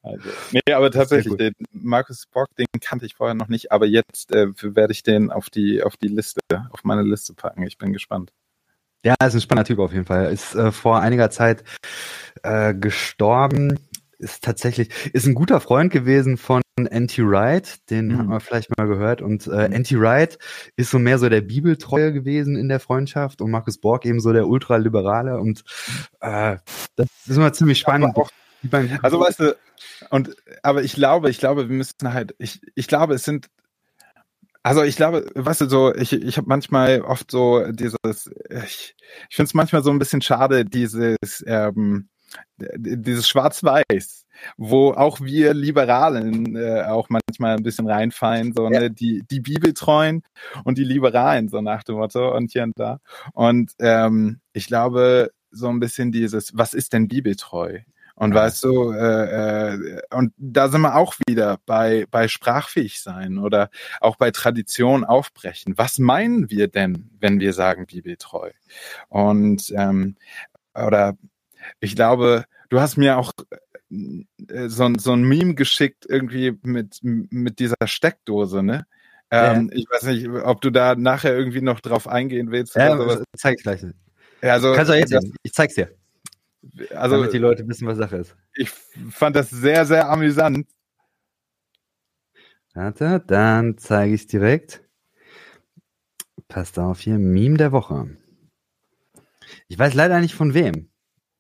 Also, nee, aber tatsächlich, den Markus Borg, den kannte ich vorher noch nicht, aber jetzt äh, werde ich den auf die, auf die Liste, auf meine Liste packen. Ich bin gespannt. Ja, ist ein spannender Typ auf jeden Fall. Ist äh, vor einiger Zeit äh, gestorben. Ist tatsächlich, ist ein guter Freund gewesen von Anti Wright, den mhm. hat man vielleicht mal gehört. Und äh, mhm. Anti Wright ist so mehr so der Bibeltreue gewesen in der Freundschaft und Markus Borg eben so der Ultraliberale. Und äh, das ist immer ziemlich spannend. Auch, also weißt du, und aber ich glaube, ich glaube, wir müssen halt, ich, ich glaube, es sind also ich glaube, weißt du, so, ich, ich habe manchmal oft so dieses, ich, ich finde es manchmal so ein bisschen schade, dieses, ähm, dieses Schwarz-Weiß, wo auch wir Liberalen äh, auch manchmal ein bisschen reinfallen, so ja. ne, die, die Bibeltreuen und die Liberalen, so nach dem Motto und hier und da. Und ähm, ich glaube, so ein bisschen dieses, was ist denn bibeltreu? Und weißt du, äh, äh, und da sind wir auch wieder bei, bei sprachfähig sein oder auch bei Tradition aufbrechen. Was meinen wir denn, wenn wir sagen bibeltreu? Und ähm, oder ich glaube, du hast mir auch äh, so, so ein Meme geschickt, irgendwie mit, mit dieser Steckdose, ne? Ähm, ja. Ich weiß nicht, ob du da nachher irgendwie noch drauf eingehen willst. Ja, oder sowas. zeig ich gleich. Ja, also, Kannst du jetzt das, Ich zeig's dir. Also, Damit die Leute wissen, was Sache ist. Ich fand das sehr, sehr amüsant. Warte, dann zeige ich es direkt. Passt auf hier, Meme der Woche. Ich weiß leider nicht von wem.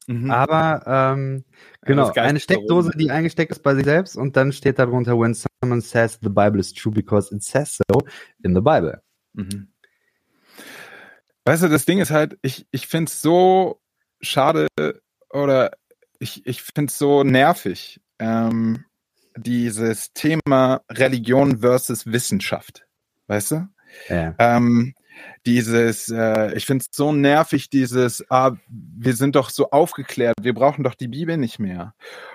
Mhm. Aber ähm, genau, eine Steckdose, die eingesteckt ist bei sich selbst und dann steht darunter, when someone says the Bible is true because it says so in the Bible. Mhm. Weißt du, das Ding ist halt, ich, ich finde es so schade, oder ich, ich finde es so nervig, ähm, dieses Thema Religion versus Wissenschaft. Weißt du? Ja. Ähm, dieses, äh, ich finde es so nervig, dieses, ah, wir sind doch so aufgeklärt, wir brauchen doch die Bibel nicht mehr.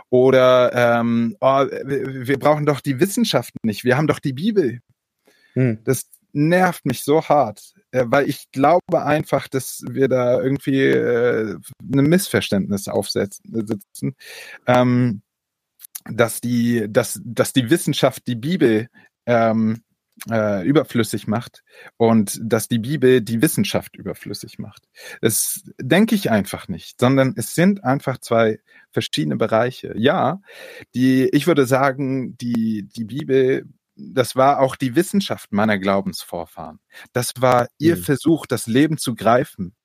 Oder ähm, oh, wir, brauchen doch die Wissenschaft nicht, wir haben doch die Bibel. Hm. Das nervt mich so hart, äh, weil ich glaube einfach, dass wir da irgendwie äh, ein Missverständnis aufsetzen, ähm, dass die, dass, dass die Wissenschaft die Bibel ähm, äh, überflüssig macht und dass die Bibel die Wissenschaft überflüssig macht. Das denke ich einfach nicht, sondern es sind einfach zwei verschiedene Bereiche. Ja, die, ich würde sagen, die, die Bibel das war auch die Wissenschaft meiner Glaubensvorfahren. Das war ihr mhm. Versuch, das Leben zu greifen.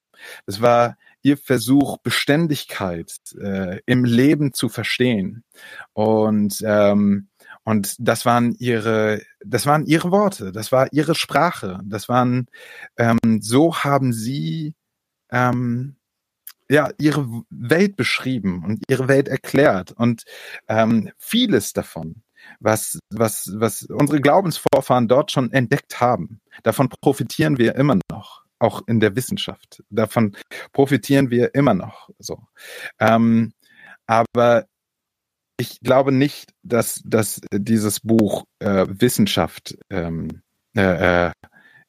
Das war ihr Versuch, Beständigkeit äh, im Leben zu verstehen. Und ähm, und das waren ihre, das waren ihre Worte, das war ihre Sprache, das waren, ähm, so haben sie ähm, ja ihre Welt beschrieben und ihre Welt erklärt und ähm, vieles davon, was was was unsere Glaubensvorfahren dort schon entdeckt haben, davon profitieren wir immer noch, auch in der Wissenschaft. Davon profitieren wir immer noch. So, ähm, aber ich glaube nicht, dass, dass dieses Buch äh, Wissenschaft ähm, äh, äh,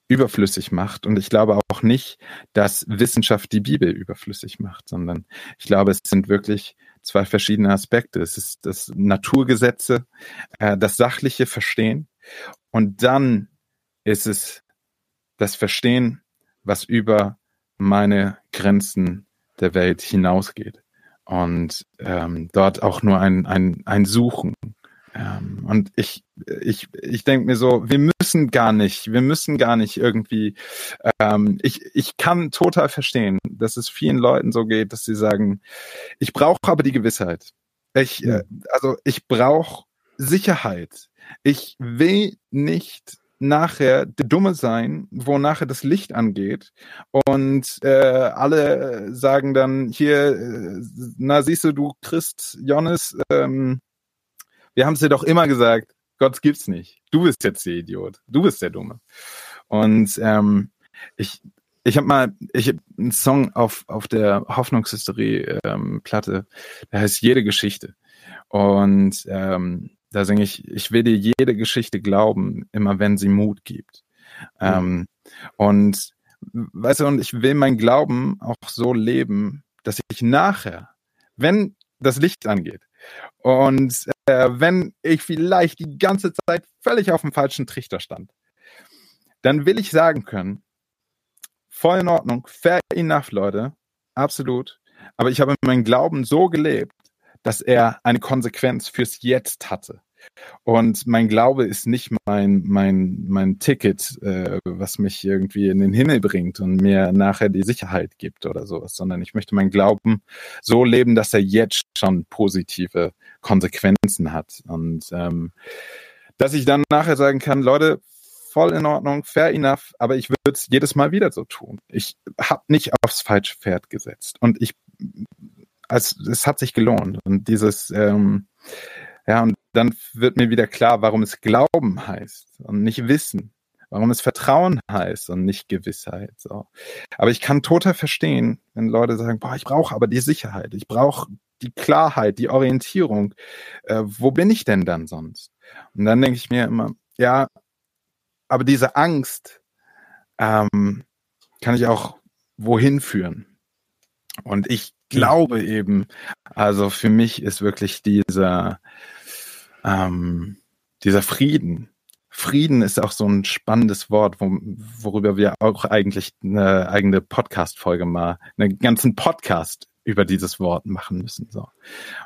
überflüssig macht. Und ich glaube auch nicht, dass Wissenschaft die Bibel überflüssig macht, sondern ich glaube, es sind wirklich zwei verschiedene Aspekte. Es ist das Naturgesetze, äh, das sachliche Verstehen und dann ist es das Verstehen, was über meine Grenzen der Welt hinausgeht und ähm, dort auch nur ein, ein, ein Suchen. Ähm, und ich, ich, ich denke mir so, wir müssen gar nicht, wir müssen gar nicht irgendwie, ähm, ich, ich kann total verstehen, dass es vielen Leuten so geht, dass sie sagen, ich brauche aber die Gewissheit. Ich, äh, also ich brauche Sicherheit. Ich will nicht nachher der Dumme sein, wo nachher das Licht angeht und äh, alle sagen dann hier, äh, na siehst du, du Christ, Johannes, ähm, wir haben es dir doch immer gesagt, Gott gibt's nicht. Du bist jetzt der Idiot, du bist der Dumme. Und ähm, ich, ich habe mal, ich hab einen Song auf auf der Hoffnungshistorie ähm, Platte, der heißt jede Geschichte und ähm, da singe ich, ich will dir jede Geschichte glauben, immer wenn sie Mut gibt. Mhm. Ähm, und weißt du, und ich will mein Glauben auch so leben, dass ich nachher, wenn das Licht angeht und äh, wenn ich vielleicht die ganze Zeit völlig auf dem falschen Trichter stand, dann will ich sagen können, voll in Ordnung, fair enough, Leute, absolut. Aber ich habe meinen Glauben so gelebt, dass er eine Konsequenz fürs Jetzt hatte. Und mein Glaube ist nicht mein, mein, mein Ticket, äh, was mich irgendwie in den Himmel bringt und mir nachher die Sicherheit gibt oder sowas, sondern ich möchte meinen Glauben so leben, dass er jetzt schon positive Konsequenzen hat. Und ähm, dass ich dann nachher sagen kann, Leute, voll in Ordnung, fair enough, aber ich würde es jedes Mal wieder so tun. Ich habe nicht aufs falsche Pferd gesetzt. Und ich also es hat sich gelohnt. Und dieses, ähm, ja, und dann wird mir wieder klar, warum es Glauben heißt und nicht Wissen. Warum es Vertrauen heißt und nicht Gewissheit. So. Aber ich kann total verstehen, wenn Leute sagen, boah, ich brauche aber die Sicherheit, ich brauche die Klarheit, die Orientierung. Äh, wo bin ich denn dann sonst? Und dann denke ich mir immer, ja, aber diese Angst ähm, kann ich auch wohin führen. Und ich glaube eben, also für mich ist wirklich dieser, ähm, dieser Frieden. Frieden ist auch so ein spannendes Wort, wo, worüber wir auch eigentlich eine eigene Podcast-Folge mal, einen ganzen Podcast über dieses Wort machen müssen. So.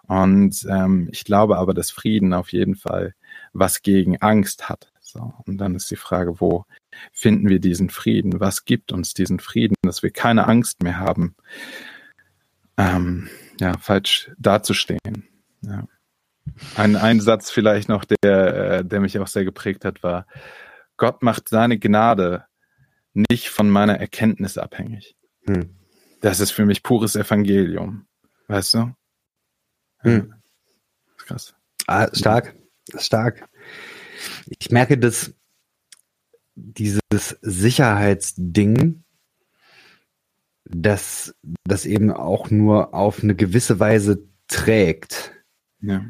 Und ähm, ich glaube aber, dass Frieden auf jeden Fall was gegen Angst hat. So. Und dann ist die Frage, wo finden wir diesen Frieden? Was gibt uns diesen Frieden, dass wir keine Angst mehr haben, ähm, ja, falsch dazustehen. Ja. Ein, ein Satz vielleicht noch, der, äh, der mich auch sehr geprägt hat, war, Gott macht seine Gnade nicht von meiner Erkenntnis abhängig. Hm. Das ist für mich pures Evangelium. Weißt du? Hm. Krass. Ah, stark. Stark. Ich merke, dass dieses Sicherheitsding, das, das eben auch nur auf eine gewisse Weise trägt. Ja.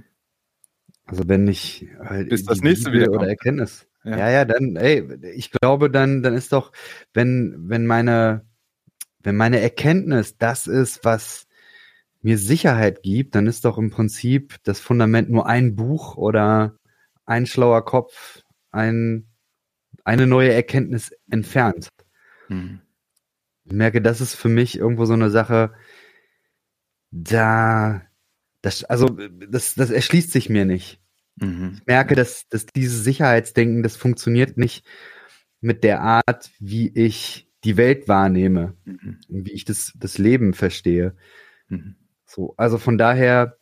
Also wenn ich halt bis das nächste Bibel wieder oder Erkenntnis. Ja. ja, ja, dann, ey, ich glaube, dann, dann ist doch, wenn, wenn meine, wenn meine Erkenntnis das ist, was mir Sicherheit gibt, dann ist doch im Prinzip das Fundament nur ein Buch oder ein schlauer Kopf, ein, eine neue Erkenntnis entfernt. Hm. Ich merke, das ist für mich irgendwo so eine Sache, da, das, also, das, das erschließt sich mir nicht. Mhm. Ich merke, dass, dass dieses Sicherheitsdenken, das funktioniert nicht mit der Art, wie ich die Welt wahrnehme, mhm. wie ich das, das Leben verstehe. Mhm. So, also von daher,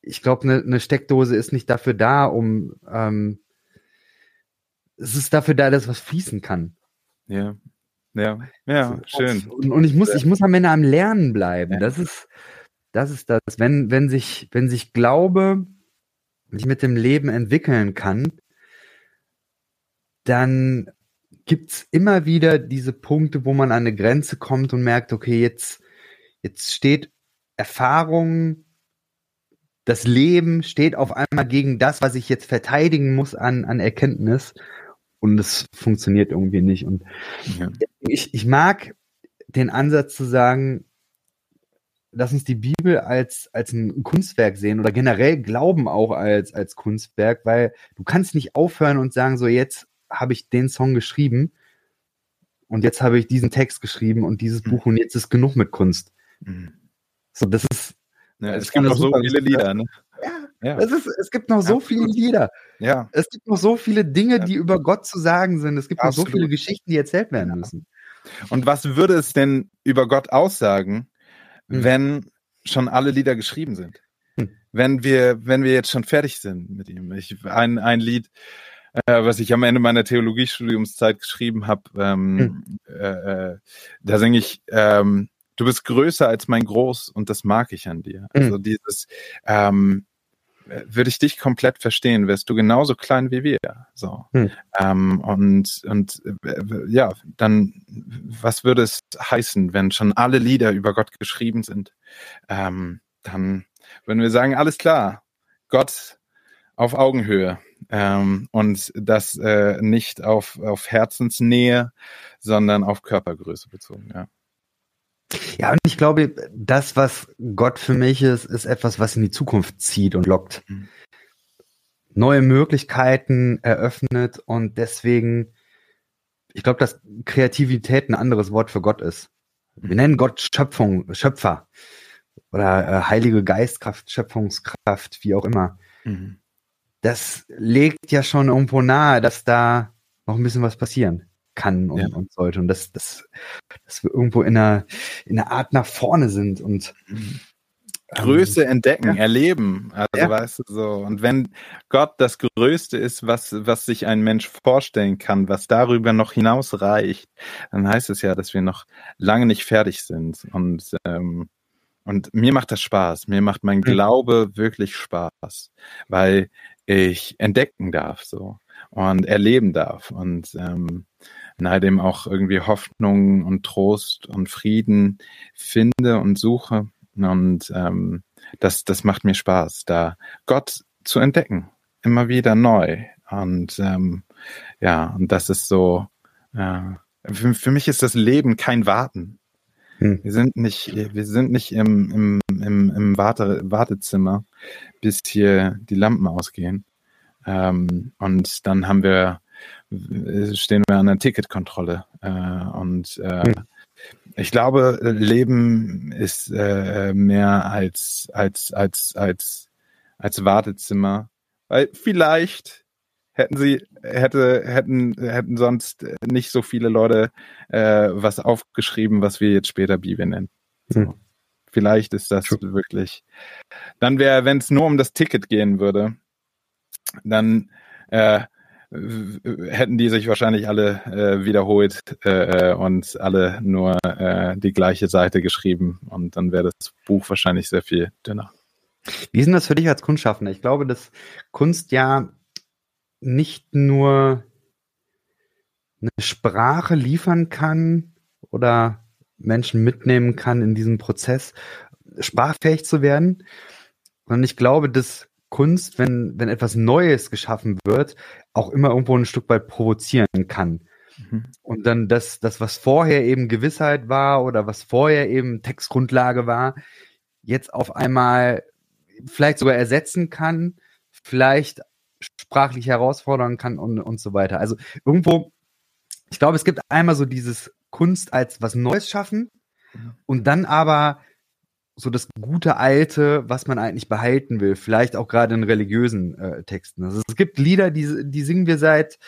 ich glaube, eine ne Steckdose ist nicht dafür da, um ähm, es ist dafür da, dass was fließen kann. Ja. Ja, ja, schön. Und, und, ich muss, ich muss am Ende am Lernen bleiben. Ja. Das ist, das ist das. Wenn, wenn sich, wenn sich Glaube sich mit dem Leben entwickeln kann, dann gibt's immer wieder diese Punkte, wo man an eine Grenze kommt und merkt, okay, jetzt, jetzt steht Erfahrung, das Leben steht auf einmal gegen das, was ich jetzt verteidigen muss an, an Erkenntnis. Und es funktioniert irgendwie nicht. Und ja. ich, ich mag den Ansatz zu sagen, lass uns die Bibel als, als ein Kunstwerk sehen oder generell Glauben auch als, als Kunstwerk, weil du kannst nicht aufhören und sagen, so jetzt habe ich den Song geschrieben und jetzt habe ich diesen Text geschrieben und dieses mhm. Buch und jetzt ist genug mit Kunst. Mhm. So, das ist. Ja, es gibt noch so viele Lieder, ne? Ja, ja. Es, ist, es gibt noch so viele Lieder. Ja. Es gibt noch so viele Dinge, die über Gott zu sagen sind. Es gibt Absolut. noch so viele Geschichten, die erzählt werden müssen. Und was würde es denn über Gott aussagen, hm. wenn schon alle Lieder geschrieben sind. Hm. Wenn wir, wenn wir jetzt schon fertig sind mit ihm. Ich, ein, ein Lied, äh, was ich am Ende meiner Theologiestudiumszeit geschrieben habe, ähm, hm. äh, äh, da singe ich, ähm, du bist größer als mein Groß und das mag ich an dir. Hm. Also dieses, ähm, würde ich dich komplett verstehen, wärst du genauso klein wie wir. So. Hm. Ähm, und und äh, ja, dann, was würde es heißen, wenn schon alle Lieder über Gott geschrieben sind? Ähm, dann würden wir sagen, alles klar, Gott auf Augenhöhe. Ähm, und das äh, nicht auf, auf Herzensnähe, sondern auf Körpergröße bezogen, ja. Ja, und ich glaube, das, was Gott für mich ist, ist etwas, was in die Zukunft zieht und lockt. Mhm. Neue Möglichkeiten eröffnet und deswegen, ich glaube, dass Kreativität ein anderes Wort für Gott ist. Wir nennen Gott Schöpfung, Schöpfer oder äh, Heilige Geistkraft, Schöpfungskraft, wie auch immer. Mhm. Das legt ja schon irgendwo nahe, dass da noch ein bisschen was passieren kann und, ja. und sollte. Und dass, dass, dass wir irgendwo in einer, in einer Art nach vorne sind und ähm, Größe entdecken, ja. erleben. Also ja. weißt du so. Und wenn Gott das Größte ist, was, was sich ein Mensch vorstellen kann, was darüber noch hinaus reicht, dann heißt es ja, dass wir noch lange nicht fertig sind. Und, ähm, und mir macht das Spaß. Mir macht mein Glaube wirklich Spaß, weil ich entdecken darf so und erleben darf. Und ähm, dem auch irgendwie Hoffnung und Trost und Frieden finde und suche. Und ähm, das, das macht mir Spaß, da Gott zu entdecken, immer wieder neu. Und ähm, ja, und das ist so, äh, für, für mich ist das Leben kein Warten. Hm. Wir sind nicht, wir sind nicht im, im, im, im Warte, Wartezimmer, bis hier die Lampen ausgehen. Ähm, und dann haben wir stehen wir an der Ticketkontrolle. Äh, und äh, hm. ich glaube, Leben ist äh, mehr als, als, als, als, als Wartezimmer. Weil vielleicht hätten sie, hätte, hätten, hätten sonst nicht so viele Leute äh, was aufgeschrieben, was wir jetzt später Bibel nennen. So. Hm. Vielleicht ist das True. wirklich. Dann wäre, wenn es nur um das Ticket gehen würde, dann äh, hätten die sich wahrscheinlich alle äh, wiederholt äh, und alle nur äh, die gleiche Seite geschrieben und dann wäre das Buch wahrscheinlich sehr viel dünner. Wie ist denn das für dich als Kunstschaffender? Ich glaube, dass Kunst ja nicht nur eine Sprache liefern kann oder Menschen mitnehmen kann in diesem Prozess, sprachfähig zu werden. Und ich glaube, dass Kunst, wenn, wenn etwas Neues geschaffen wird, auch immer irgendwo ein Stück weit provozieren kann. Mhm. Und dann das, das, was vorher eben Gewissheit war oder was vorher eben Textgrundlage war, jetzt auf einmal vielleicht sogar ersetzen kann, vielleicht sprachlich herausfordern kann und, und so weiter. Also irgendwo, ich glaube, es gibt einmal so dieses Kunst als was Neues schaffen mhm. und dann aber so das gute Alte, was man eigentlich behalten will, vielleicht auch gerade in religiösen äh, Texten. Also es gibt Lieder, die, die singen wir seit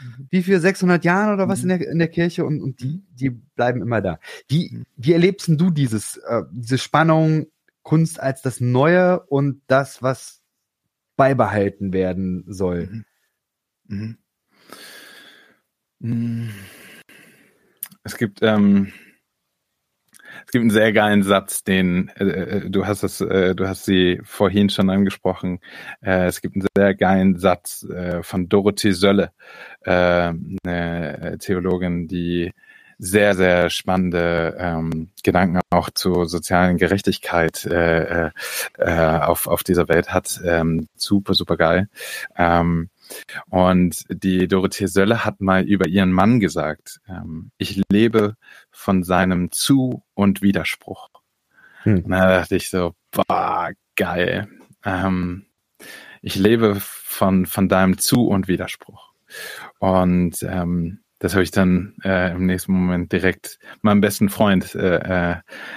mhm. wie viel, 600 Jahren oder was mhm. in, der, in der Kirche und, und die, die bleiben immer da. Wie, mhm. wie erlebst du dieses, äh, diese Spannung Kunst als das Neue und das, was beibehalten werden soll? Mhm. Mhm. Es gibt ähm, es gibt einen sehr geilen Satz, den äh, äh, du hast es, äh, du hast sie vorhin schon angesprochen. Äh, es gibt einen sehr geilen Satz äh, von Dorothee Sölle, äh, eine Theologin, die sehr, sehr spannende ähm, Gedanken auch zur sozialen Gerechtigkeit äh, äh, auf, auf dieser Welt hat. Ähm, super, super geil. Ähm, und die Dorothee Sölle hat mal über ihren Mann gesagt, ähm, ich lebe von seinem Zu- und Widerspruch. Hm. Und da dachte ich so, boah, geil. Ähm, ich lebe von, von deinem Zu- und Widerspruch. Und ähm, das habe ich dann äh, im nächsten Moment direkt meinem besten Freund, äh, äh,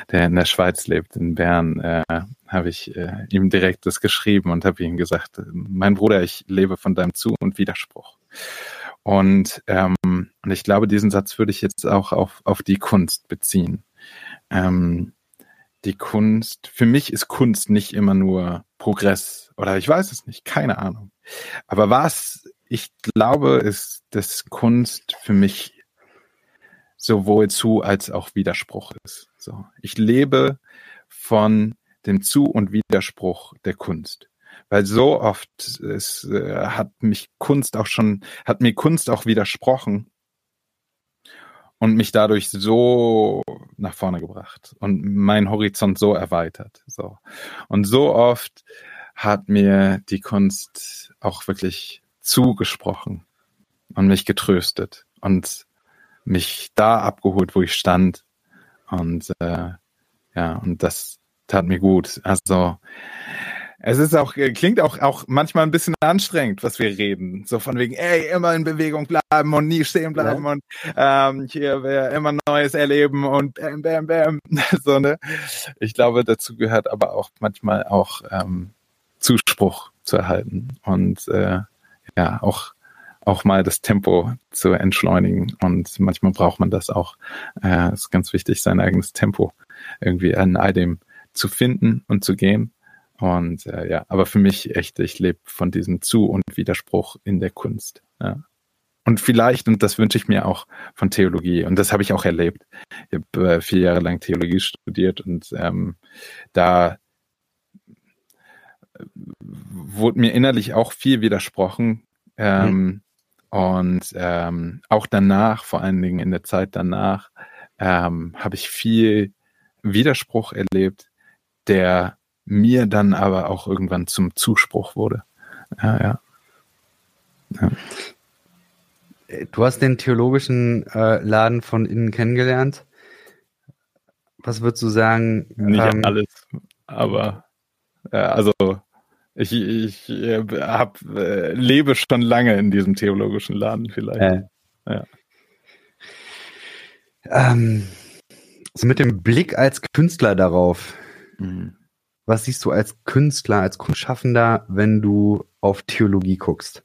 der in der Schweiz lebt, in Bern, äh, habe ich äh, ihm direkt das geschrieben und habe ihm gesagt, mein Bruder, ich lebe von deinem Zu- und Widerspruch. Und, ähm, und ich glaube, diesen Satz würde ich jetzt auch auf, auf die Kunst beziehen. Ähm, die Kunst, für mich ist Kunst nicht immer nur Progress oder ich weiß es nicht, keine Ahnung. Aber was ich glaube, ist, dass Kunst für mich sowohl zu als auch Widerspruch ist. So, ich lebe von dem Zu- und Widerspruch der Kunst. Weil so oft es, äh, hat mich Kunst auch schon, hat mir Kunst auch widersprochen und mich dadurch so nach vorne gebracht und meinen Horizont so erweitert. So. Und so oft hat mir die Kunst auch wirklich zugesprochen und mich getröstet und mich da abgeholt, wo ich stand. Und äh, ja, und das tat mir gut. Also es ist auch, klingt auch, auch manchmal ein bisschen anstrengend, was wir reden. So von wegen, ey, immer in Bewegung bleiben und nie stehen bleiben ja. und ähm, hier immer Neues erleben und bam, bam, bam. [LAUGHS] so, ne? Ich glaube, dazu gehört aber auch manchmal auch ähm, Zuspruch zu erhalten. Und äh, ja auch auch mal das Tempo zu entschleunigen. Und manchmal braucht man das auch. Äh, ist ganz wichtig, sein eigenes Tempo irgendwie an all dem zu finden und zu gehen. Und äh, ja, aber für mich echt, ich lebe von diesem Zu- und Widerspruch in der Kunst. Ja. Und vielleicht, und das wünsche ich mir auch von Theologie, und das habe ich auch erlebt. Ich habe äh, vier Jahre lang Theologie studiert und ähm, da wurde mir innerlich auch viel widersprochen. Ähm, mhm. Und ähm, auch danach, vor allen Dingen in der Zeit danach, ähm, habe ich viel Widerspruch erlebt, der mir dann aber auch irgendwann zum Zuspruch wurde. Ja, ja. ja. Du hast den theologischen äh, Laden von innen kennengelernt. Was würdest du sagen? Nicht ähm, alles, aber äh, also ich, ich äh, hab, äh, lebe schon lange in diesem theologischen Laden vielleicht. Äh. Ja. Ähm, so mit dem Blick als Künstler darauf. Mhm. Was siehst du als Künstler, als Kunstschaffender, wenn du auf Theologie guckst?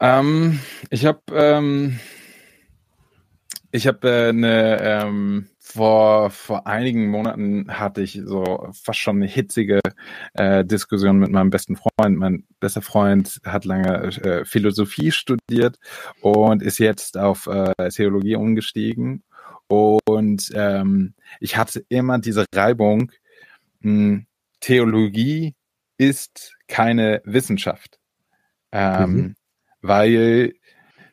Ähm, ich habe ähm, ich habe äh, eine ähm, vor, vor einigen Monaten hatte ich so fast schon eine hitzige äh, Diskussion mit meinem besten Freund. Mein bester Freund hat lange äh, Philosophie studiert und ist jetzt auf äh, Theologie umgestiegen. Und ähm, ich hatte immer diese Reibung, mh, hm, Theologie ist keine Wissenschaft. Ähm, mhm. Weil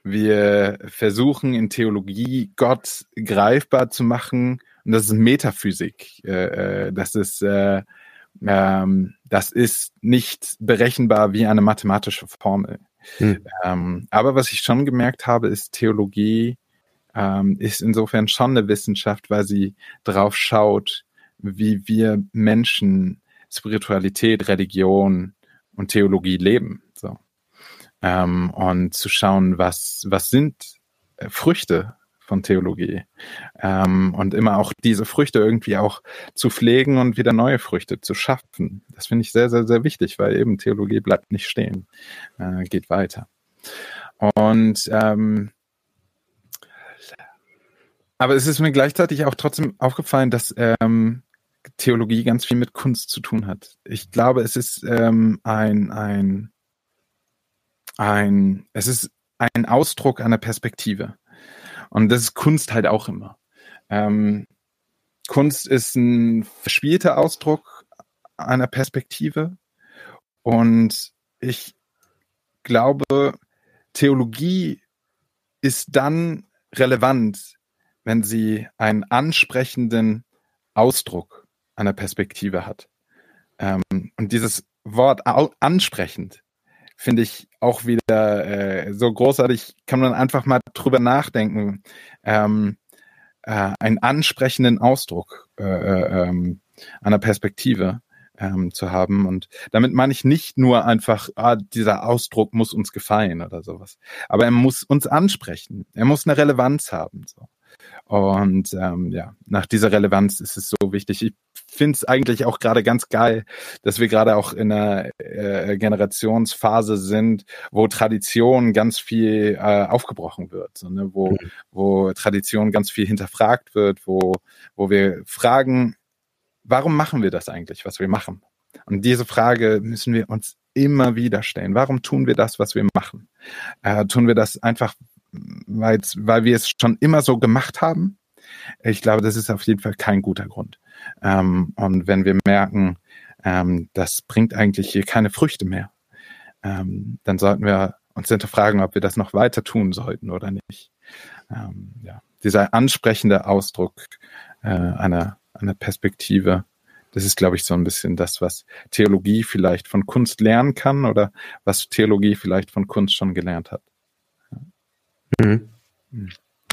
Wir versuchen in Theologie Gott greifbar zu machen. Und das ist Metaphysik. Äh, äh das ist, äh, ähm, das ist nicht berechenbar wie eine mathematische Formel. Hm. Ähm, aber was ich schon gemerkt habe, ist Theologie ähm, ist insofern schon eine Wissenschaft, weil sie drauf schaut, wie wir Menschen Spiritualität, Religion und Theologie leben. Ähm, und zu schauen, was, was sind äh, Früchte von Theologie. Ähm, und immer auch diese Früchte irgendwie auch zu pflegen und wieder neue Früchte zu schaffen. Das finde ich sehr, sehr, sehr wichtig, weil eben Theologie bleibt nicht stehen, äh, geht weiter. Und ähm, aber es ist mir gleichzeitig auch trotzdem aufgefallen, dass ähm, Theologie ganz viel mit Kunst zu tun hat. Ich glaube, es ist ähm, ein, ein, ein, es ist ein Ausdruck einer Perspektive. Und das ist Kunst halt auch immer. Ähm, Kunst ist ein verspielter Ausdruck einer Perspektive. Und ich glaube, Theologie ist dann relevant, wenn sie einen ansprechenden Ausdruck einer Perspektive hat. Ähm, und dieses Wort ansprechend finde ich auch wieder äh, so großartig, kann man einfach mal drüber nachdenken, ähm, äh, einen ansprechenden Ausdruck äh, äh, ähm, einer Perspektive ähm, zu haben. Und damit meine ich nicht nur einfach, ah, dieser Ausdruck muss uns gefallen oder sowas. Aber er muss uns ansprechen. Er muss eine Relevanz haben. So. Und ähm, ja, nach dieser Relevanz ist es so wichtig. Ich finde es eigentlich auch gerade ganz geil, dass wir gerade auch in einer äh, Generationsphase sind, wo Tradition ganz viel äh, aufgebrochen wird, so, ne? wo, mhm. wo Tradition ganz viel hinterfragt wird, wo, wo wir fragen, warum machen wir das eigentlich, was wir machen? Und diese Frage müssen wir uns immer wieder stellen. Warum tun wir das, was wir machen? Äh, tun wir das einfach, weil, weil wir es schon immer so gemacht haben? Ich glaube, das ist auf jeden Fall kein guter Grund. Ähm, und wenn wir merken, ähm, das bringt eigentlich hier keine Früchte mehr, ähm, dann sollten wir uns hinterfragen, ob wir das noch weiter tun sollten oder nicht. Ähm, ja. Dieser ansprechende Ausdruck äh, einer, einer Perspektive, das ist, glaube ich, so ein bisschen das, was Theologie vielleicht von Kunst lernen kann oder was Theologie vielleicht von Kunst schon gelernt hat. Mhm. Mhm.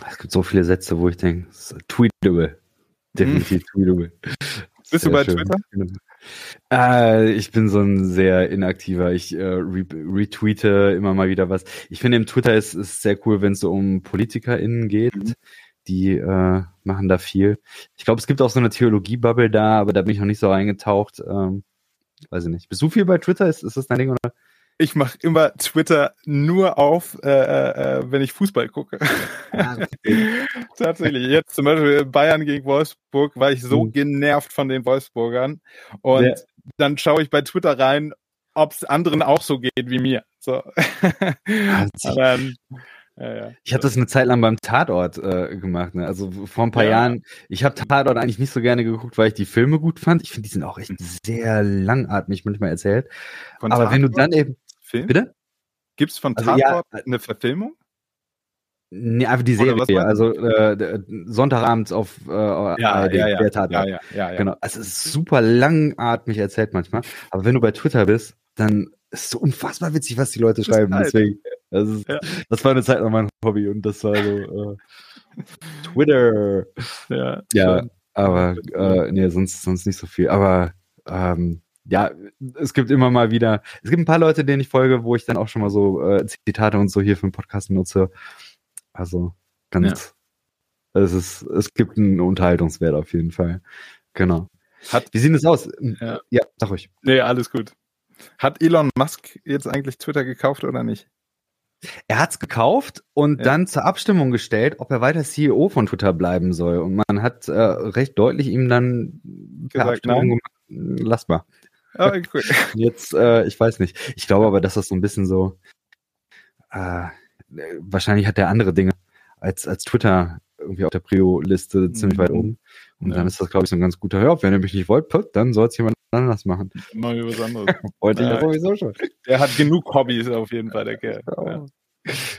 Es gibt so viele Sätze, wo ich denke, tweetable. Definitiv tweetable. Bist du bei schön. Twitter? Äh, ich bin so ein sehr inaktiver. Ich äh, re retweete immer mal wieder was. Ich finde, im Twitter ist es sehr cool, wenn es so um PolitikerInnen geht. Mhm. Die äh, machen da viel. Ich glaube, es gibt auch so eine Theologie-Bubble da, aber da bin ich noch nicht so eingetaucht. Ähm, weiß ich nicht. Bist du viel bei Twitter? Ist, ist das dein Ding oder? Ich mache immer Twitter nur auf, äh, äh, äh wenn ich Fußball gucke. Ah, [LAUGHS] Tatsächlich. Jetzt zum Beispiel Bayern gegen Wolfsburg war ich so mhm. genervt von den Wolfsburgern. Und ja. dann schaue ich bei Twitter rein, ob es anderen auch so geht wie mir. So. [LAUGHS] dann, ja, ja. Ich habe das eine Zeit lang beim Tatort äh, gemacht. Ne? Also vor ein paar ja. Jahren. Ich habe Tatort eigentlich nicht so gerne geguckt, weil ich die Filme gut fand. Ich finde, die sind auch echt sehr langatmig manchmal erzählt. Von Aber Tatort? wenn du dann eben Film? Bitte? Gibt es von also, Tatort ja, eine Verfilmung? Nee, einfach die Serie. Also äh, Sonntagabends auf äh, ja, ARD, ja, ja, der Tatort. Ja, ja, ja. Genau. Also es ist super langatmig erzählt manchmal. Aber wenn du bei Twitter bist, dann ist es so unfassbar witzig, was die Leute schreiben. Deswegen, das, ist, das war eine Zeit lang mein Hobby und das war so äh, [LAUGHS] Twitter. Ja, ja aber äh, nee, sonst, sonst nicht so viel. Aber ähm, ja, es gibt immer mal wieder, es gibt ein paar Leute, denen ich folge, wo ich dann auch schon mal so äh, Zitate und so hier für den Podcast nutze. Also ganz, ja. es ist, es gibt einen Unterhaltungswert auf jeden Fall. Genau. Hat, Wie sieht es aus? Ja. ja, sag ruhig. Nee, alles gut. Hat Elon Musk jetzt eigentlich Twitter gekauft oder nicht? Er hat es gekauft und ja. dann zur Abstimmung gestellt, ob er weiter CEO von Twitter bleiben soll. Und man hat äh, recht deutlich ihm dann gesagt, nein. gemacht, lass mal. Oh, cool. [LAUGHS] Jetzt, äh, ich weiß nicht. Ich glaube aber, dass das so ein bisschen so, äh, wahrscheinlich hat er andere Dinge als, als Twitter irgendwie auf der Prio-Liste ziemlich mhm. weit oben. Und ja. dann ist das, glaube ich, so ein ganz guter Hör. Wenn ihr mich nicht wollt, dann soll es jemand anders machen. Mal was anderes. [LAUGHS] Wollte ich ja sowieso schon. Der hat genug Hobbys auf jeden Fall, der Kerl. Ja.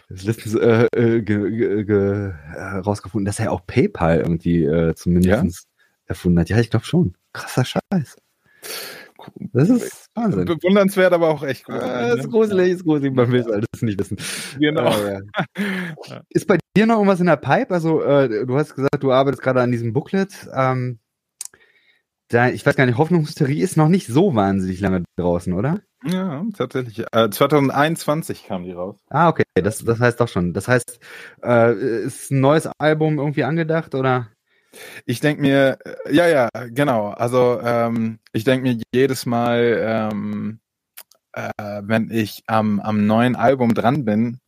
das letztens äh, äh, ge, ge, äh, rausgefunden, dass er auch PayPal irgendwie äh, zumindest erfunden hat. Ja, ich glaube schon. Krasser Scheiß. Das ist Wahnsinn. bewundernswert, aber auch echt gruselig. Ah, ist gruselig, ist gruselig, man will es alles nicht wissen. Genau. Ja. Ist bei dir noch irgendwas in der Pipe? Also, äh, du hast gesagt, du arbeitest gerade an diesem Booklet. Ähm, da, ich weiß gar nicht, Hoffnungstheorie ist noch nicht so wahnsinnig lange draußen, oder? Ja, tatsächlich. Äh, 2021 kam die raus. Ah, okay, das, das heißt doch schon. Das heißt, äh, ist ein neues Album irgendwie angedacht, oder? Ich denke mir, äh, ja, ja, genau. Also ähm, ich denke mir jedes Mal, ähm, äh, wenn ich am, am neuen Album dran bin,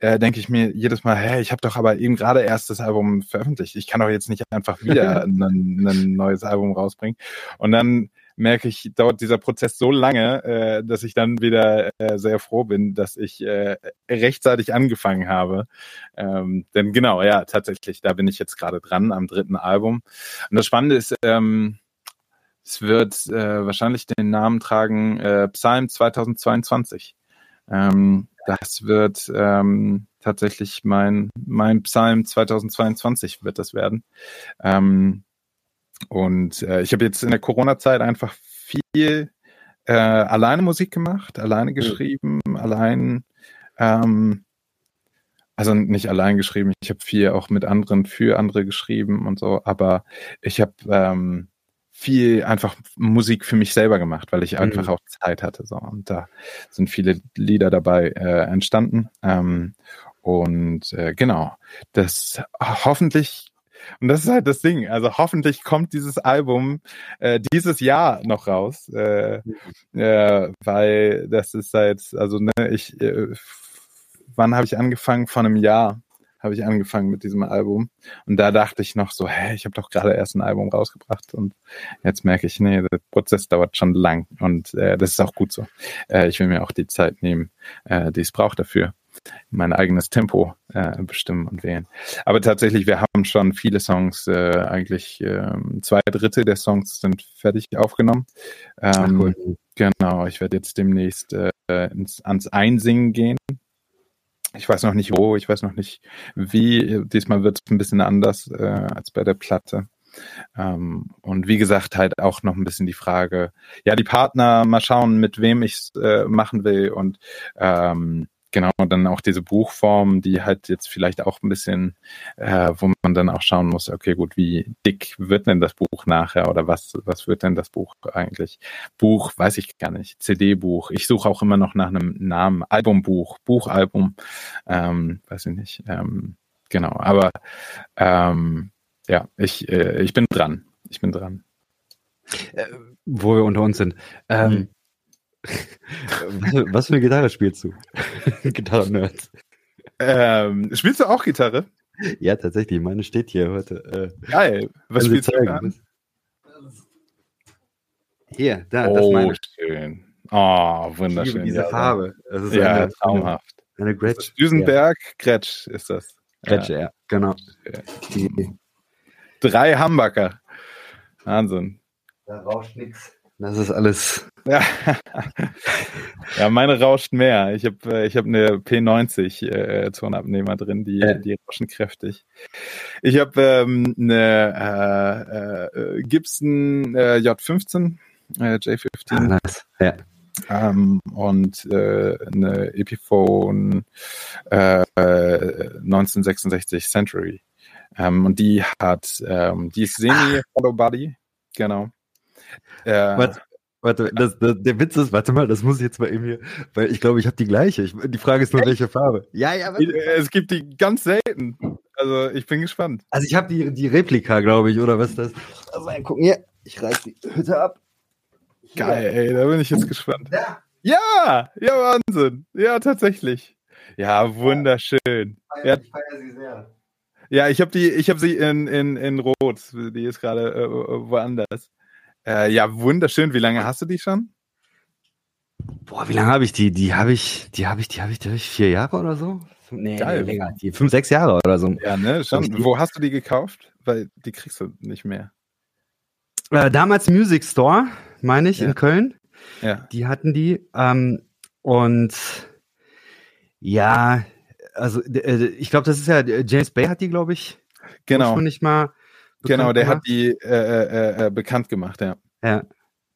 äh, denke ich mir jedes Mal, hey, ich habe doch aber eben gerade erst das Album veröffentlicht. Ich kann doch jetzt nicht einfach wieder [LAUGHS] ein, ein neues Album rausbringen. Und dann merke ich, dauert dieser Prozess so lange, äh, dass ich dann wieder äh, sehr froh bin, dass ich äh, rechtzeitig angefangen habe. Ähm, denn genau, ja, tatsächlich, da bin ich jetzt gerade dran am dritten Album. Und das Spannende ist, ähm, es wird äh, wahrscheinlich den Namen tragen äh, Psalm 2022. Ähm, das wird ähm, tatsächlich mein, mein Psalm 2022 wird das werden. Ähm, und äh, ich habe jetzt in der Corona-Zeit einfach viel äh, alleine Musik gemacht, alleine geschrieben, mhm. allein, ähm, also nicht allein geschrieben, ich habe viel auch mit anderen für andere geschrieben und so, aber ich habe ähm, viel einfach Musik für mich selber gemacht, weil ich einfach mhm. auch Zeit hatte. So. Und da sind viele Lieder dabei äh, entstanden. Ähm, und äh, genau, das hoffentlich und das ist halt das Ding. Also hoffentlich kommt dieses Album äh, dieses Jahr noch raus, äh, äh, weil das ist seit, also ne, ich, äh, wann habe ich angefangen? Vor einem Jahr habe ich angefangen mit diesem Album. Und da dachte ich noch so, hä, ich habe doch gerade erst ein Album rausgebracht. Und jetzt merke ich, nee, der Prozess dauert schon lang. Und äh, das ist auch gut so. Äh, ich will mir auch die Zeit nehmen, äh, die es braucht dafür mein eigenes Tempo äh, bestimmen und wählen. Aber tatsächlich, wir haben schon viele Songs, äh, eigentlich äh, zwei Drittel der Songs sind fertig aufgenommen. Ähm, Ach, cool. Genau, ich werde jetzt demnächst äh, ins, ans Einsingen gehen. Ich weiß noch nicht wo, ich weiß noch nicht wie. Diesmal wird es ein bisschen anders äh, als bei der Platte. Ähm, und wie gesagt, halt auch noch ein bisschen die Frage, ja, die Partner, mal schauen, mit wem ich es äh, machen will und ähm, Genau, dann auch diese Buchform, die halt jetzt vielleicht auch ein bisschen, äh, wo man dann auch schauen muss, okay, gut, wie dick wird denn das Buch nachher oder was, was wird denn das Buch eigentlich? Buch, weiß ich gar nicht, CD-Buch. Ich suche auch immer noch nach einem Namen, Albumbuch, Buchalbum, ähm, weiß ich nicht. Ähm, genau, aber ähm, ja, ich, äh, ich bin dran. Ich bin dran. Äh, wo wir unter uns sind. Ähm, mhm. Was für eine Gitarre spielst du? [LAUGHS] Gitarren-Nerds. Ähm, spielst du auch Gitarre? Ja, tatsächlich. Meine steht hier heute. Äh, Geil. Was spielst du an? Hier, da, oh, das ist meine. schön. Oh, wunderschön. diese Farbe. Das ist ja, eine, traumhaft. Eine Gretsch. Düsenberg, ja. Gretsch ist das. Gretsch, ja, ja genau. Die. Drei Hamburger. Wahnsinn. Da rauscht nichts. Das ist alles. Ja, ja meine rauscht mehr. Ich habe äh, ich hab eine P90 äh, Tonabnehmer drin, die, ja. die rauschen kräftig. Ich habe ähm, eine äh, äh, Gibson äh, J15, äh, J15. Ah, nice. Ja. Ähm, und äh, eine Epiphone äh, 1966 Century. Ähm, und die hat, ähm, die ist semi-Follow Body, genau. Ja. Warte, warte das, das, der Witz ist, warte mal, das muss ich jetzt mal eben hier, weil ich glaube, ich habe die gleiche. Ich, die Frage ist nur, welche Farbe. Ja, ja, warte. Es gibt die ganz selten. Also ich bin gespannt. Also ich habe die, die Replika, glaube ich, oder was ist das? Also gucken hier, ich reiß die Hütte ab. Geil, ey, da bin ich jetzt gespannt. Ja. Ja, ja, Wahnsinn. Ja, tatsächlich. Ja, wunderschön. Ich feiere, ich feiere sie sehr. Ja, ich habe die, ich habe sie in, in, in Rot. Die ist gerade äh, woanders. Äh, ja, wunderschön. Wie lange hast du die schon? Boah, wie lange habe ich die? Die habe ich, die habe ich, die habe ich, die habe ich vier Jahre oder so. Nee, Geil. Nee, länger. Die fünf, sechs Jahre oder so. Ja, ne, schon. Wo hast du die gekauft? Weil die kriegst du nicht mehr. Äh, damals Music Store, meine ich, ja. in Köln. Ja. Die hatten die. Ähm, und ja, also äh, ich glaube, das ist ja James Bay hat die, glaube ich, genau nicht mal genau, der gemacht. hat die äh, äh, äh, bekannt gemacht, ja. Ja.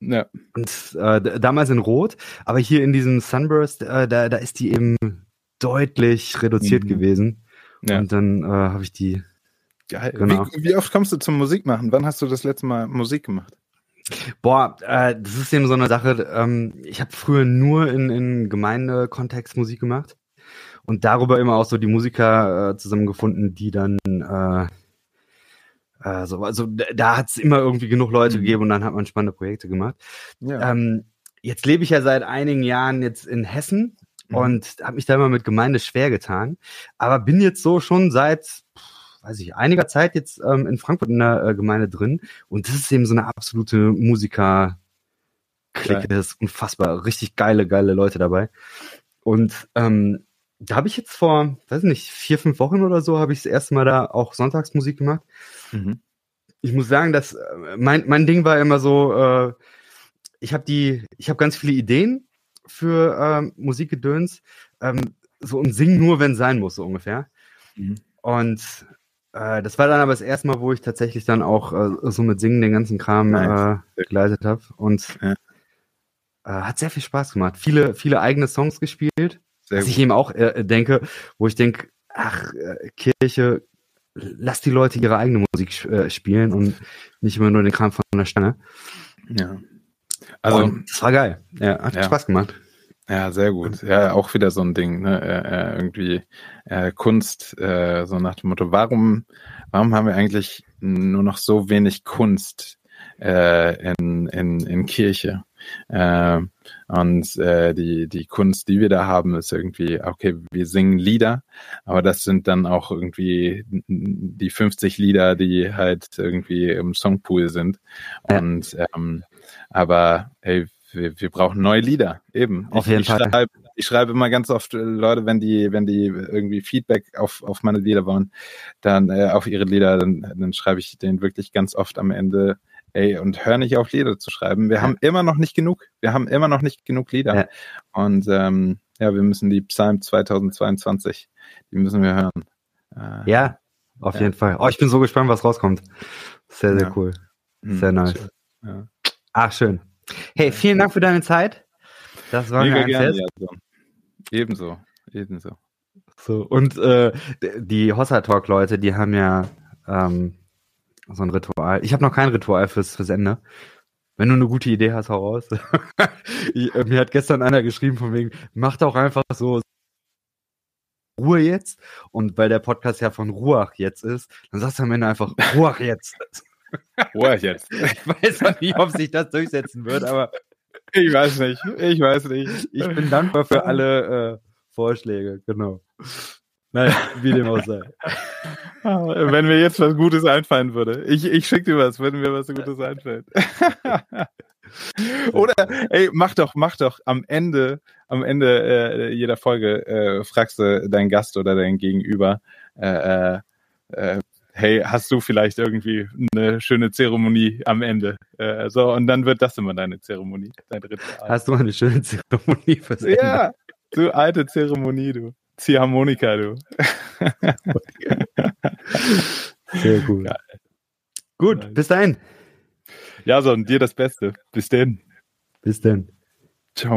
Ja. Und äh, damals in Rot, aber hier in diesem Sunburst, äh, da, da ist die eben deutlich reduziert mhm. gewesen. Ja. Und dann äh, habe ich die. Geil. Genau. Wie, wie, oft kommst du zum Musikmachen? Wann hast du das letzte Mal Musik gemacht? Boah, äh, das ist eben so eine Sache. Ähm, ich habe früher nur in, in Gemeindekontext Musik gemacht und darüber immer auch so die Musiker äh, zusammengefunden, die dann äh, also, also da hat es immer irgendwie genug Leute mhm. gegeben und dann hat man spannende Projekte gemacht. Ja. Ähm, jetzt lebe ich ja seit einigen Jahren jetzt in Hessen mhm. und habe mich da immer mit Gemeinde schwer getan, aber bin jetzt so schon seit weiß ich, einiger Zeit jetzt ähm, in Frankfurt in der äh, Gemeinde drin und das ist eben so eine absolute Musiker Clique, das ist unfassbar, richtig geile, geile Leute dabei. Und ähm, da habe ich jetzt vor, weiß nicht, vier, fünf Wochen oder so, habe ich das erste Mal da auch Sonntagsmusik gemacht. Mhm. Ich muss sagen, dass äh, mein, mein Ding war immer so, äh, ich habe die, ich habe ganz viele Ideen für ähm, Musikgedöns, ähm, so und sing nur, wenn es sein muss, so ungefähr. Mhm. Und äh, das war dann aber das erste Mal, wo ich tatsächlich dann auch äh, so mit Singen den ganzen Kram äh, begleitet habe. Und ja. äh, hat sehr viel Spaß gemacht. Viele, viele eigene Songs gespielt. Sehr was gut. ich eben auch äh, denke, wo ich denke, ach, Kirche, lass die Leute ihre eigene Musik äh, spielen und nicht immer nur den Kram von der Stange. Ja. Also, und das war geil. Ja, hat ja. Spaß gemacht. Ja, sehr gut. Ja, auch wieder so ein Ding, ne? Äh, äh, irgendwie äh, Kunst, äh, so nach dem Motto, warum, warum haben wir eigentlich nur noch so wenig Kunst äh, in, in, in Kirche? Äh, und äh, die, die Kunst, die wir da haben, ist irgendwie, okay, wir singen Lieder, aber das sind dann auch irgendwie die 50 Lieder, die halt irgendwie im Songpool sind. Und ähm, aber ey, wir, wir brauchen neue Lieder, eben. Auf jeden ich Fall. Schreibe, ich schreibe immer ganz oft äh, Leute, wenn die, wenn die irgendwie Feedback auf, auf meine Lieder wollen, dann äh, auf ihre Lieder, dann, dann schreibe ich denen wirklich ganz oft am Ende, ey, und hör nicht auf Lieder zu schreiben. Wir ja. haben immer noch nicht genug. Wir haben immer noch nicht genug Lieder. Ja. Und ähm, ja, wir müssen die Psalm 2022, die müssen wir hören. Äh, ja, auf ja. jeden Fall. Oh, ich bin so gespannt, was rauskommt. Sehr, sehr cool. Hm, sehr nice. Ja. Ach, schön. Hey, vielen Dank für deine Zeit. Das war Mega mir ein gerne, Fest. Ja, Ebenso, ebenso. So, und äh, die Hossa Talk Leute, die haben ja ähm, so ein Ritual. Ich habe noch kein Ritual fürs, fürs Ende. Wenn du eine gute Idee hast, hau raus. [LAUGHS] ich, äh, mir hat gestern einer geschrieben von wegen, mach doch einfach so Ruhe jetzt. Und weil der Podcast ja von Ruach jetzt ist, dann sagst du am Ende einfach Ruach jetzt. [LAUGHS] Ruach jetzt. [LAUGHS] Ich weiß noch nicht, ob sich das durchsetzen wird, aber ich weiß nicht. Ich weiß nicht. Ich bin dankbar für alle äh, Vorschläge, genau. Nein, wie dem auch sei. [LAUGHS] Wenn mir jetzt was Gutes einfallen würde. Ich, ich schicke dir was, wenn mir was Gutes einfällt. [LAUGHS] Oder, ey, mach doch, mach doch am Ende, am Ende äh, jeder Folge äh, fragst du deinen Gast oder deinen Gegenüber, äh, äh, äh hey, hast du vielleicht irgendwie eine schöne Zeremonie am Ende? Äh, so, und dann wird das immer deine Zeremonie, dein Ritual. Hast du eine schöne Zeremonie fürs Ende? Ja, du alte Zeremonie, du. Ziehharmonika, du. [LAUGHS] Sehr gut. Geil. Gut, bis dahin. Ja, so, und dir das Beste. Bis denn. Bis denn. Ciao.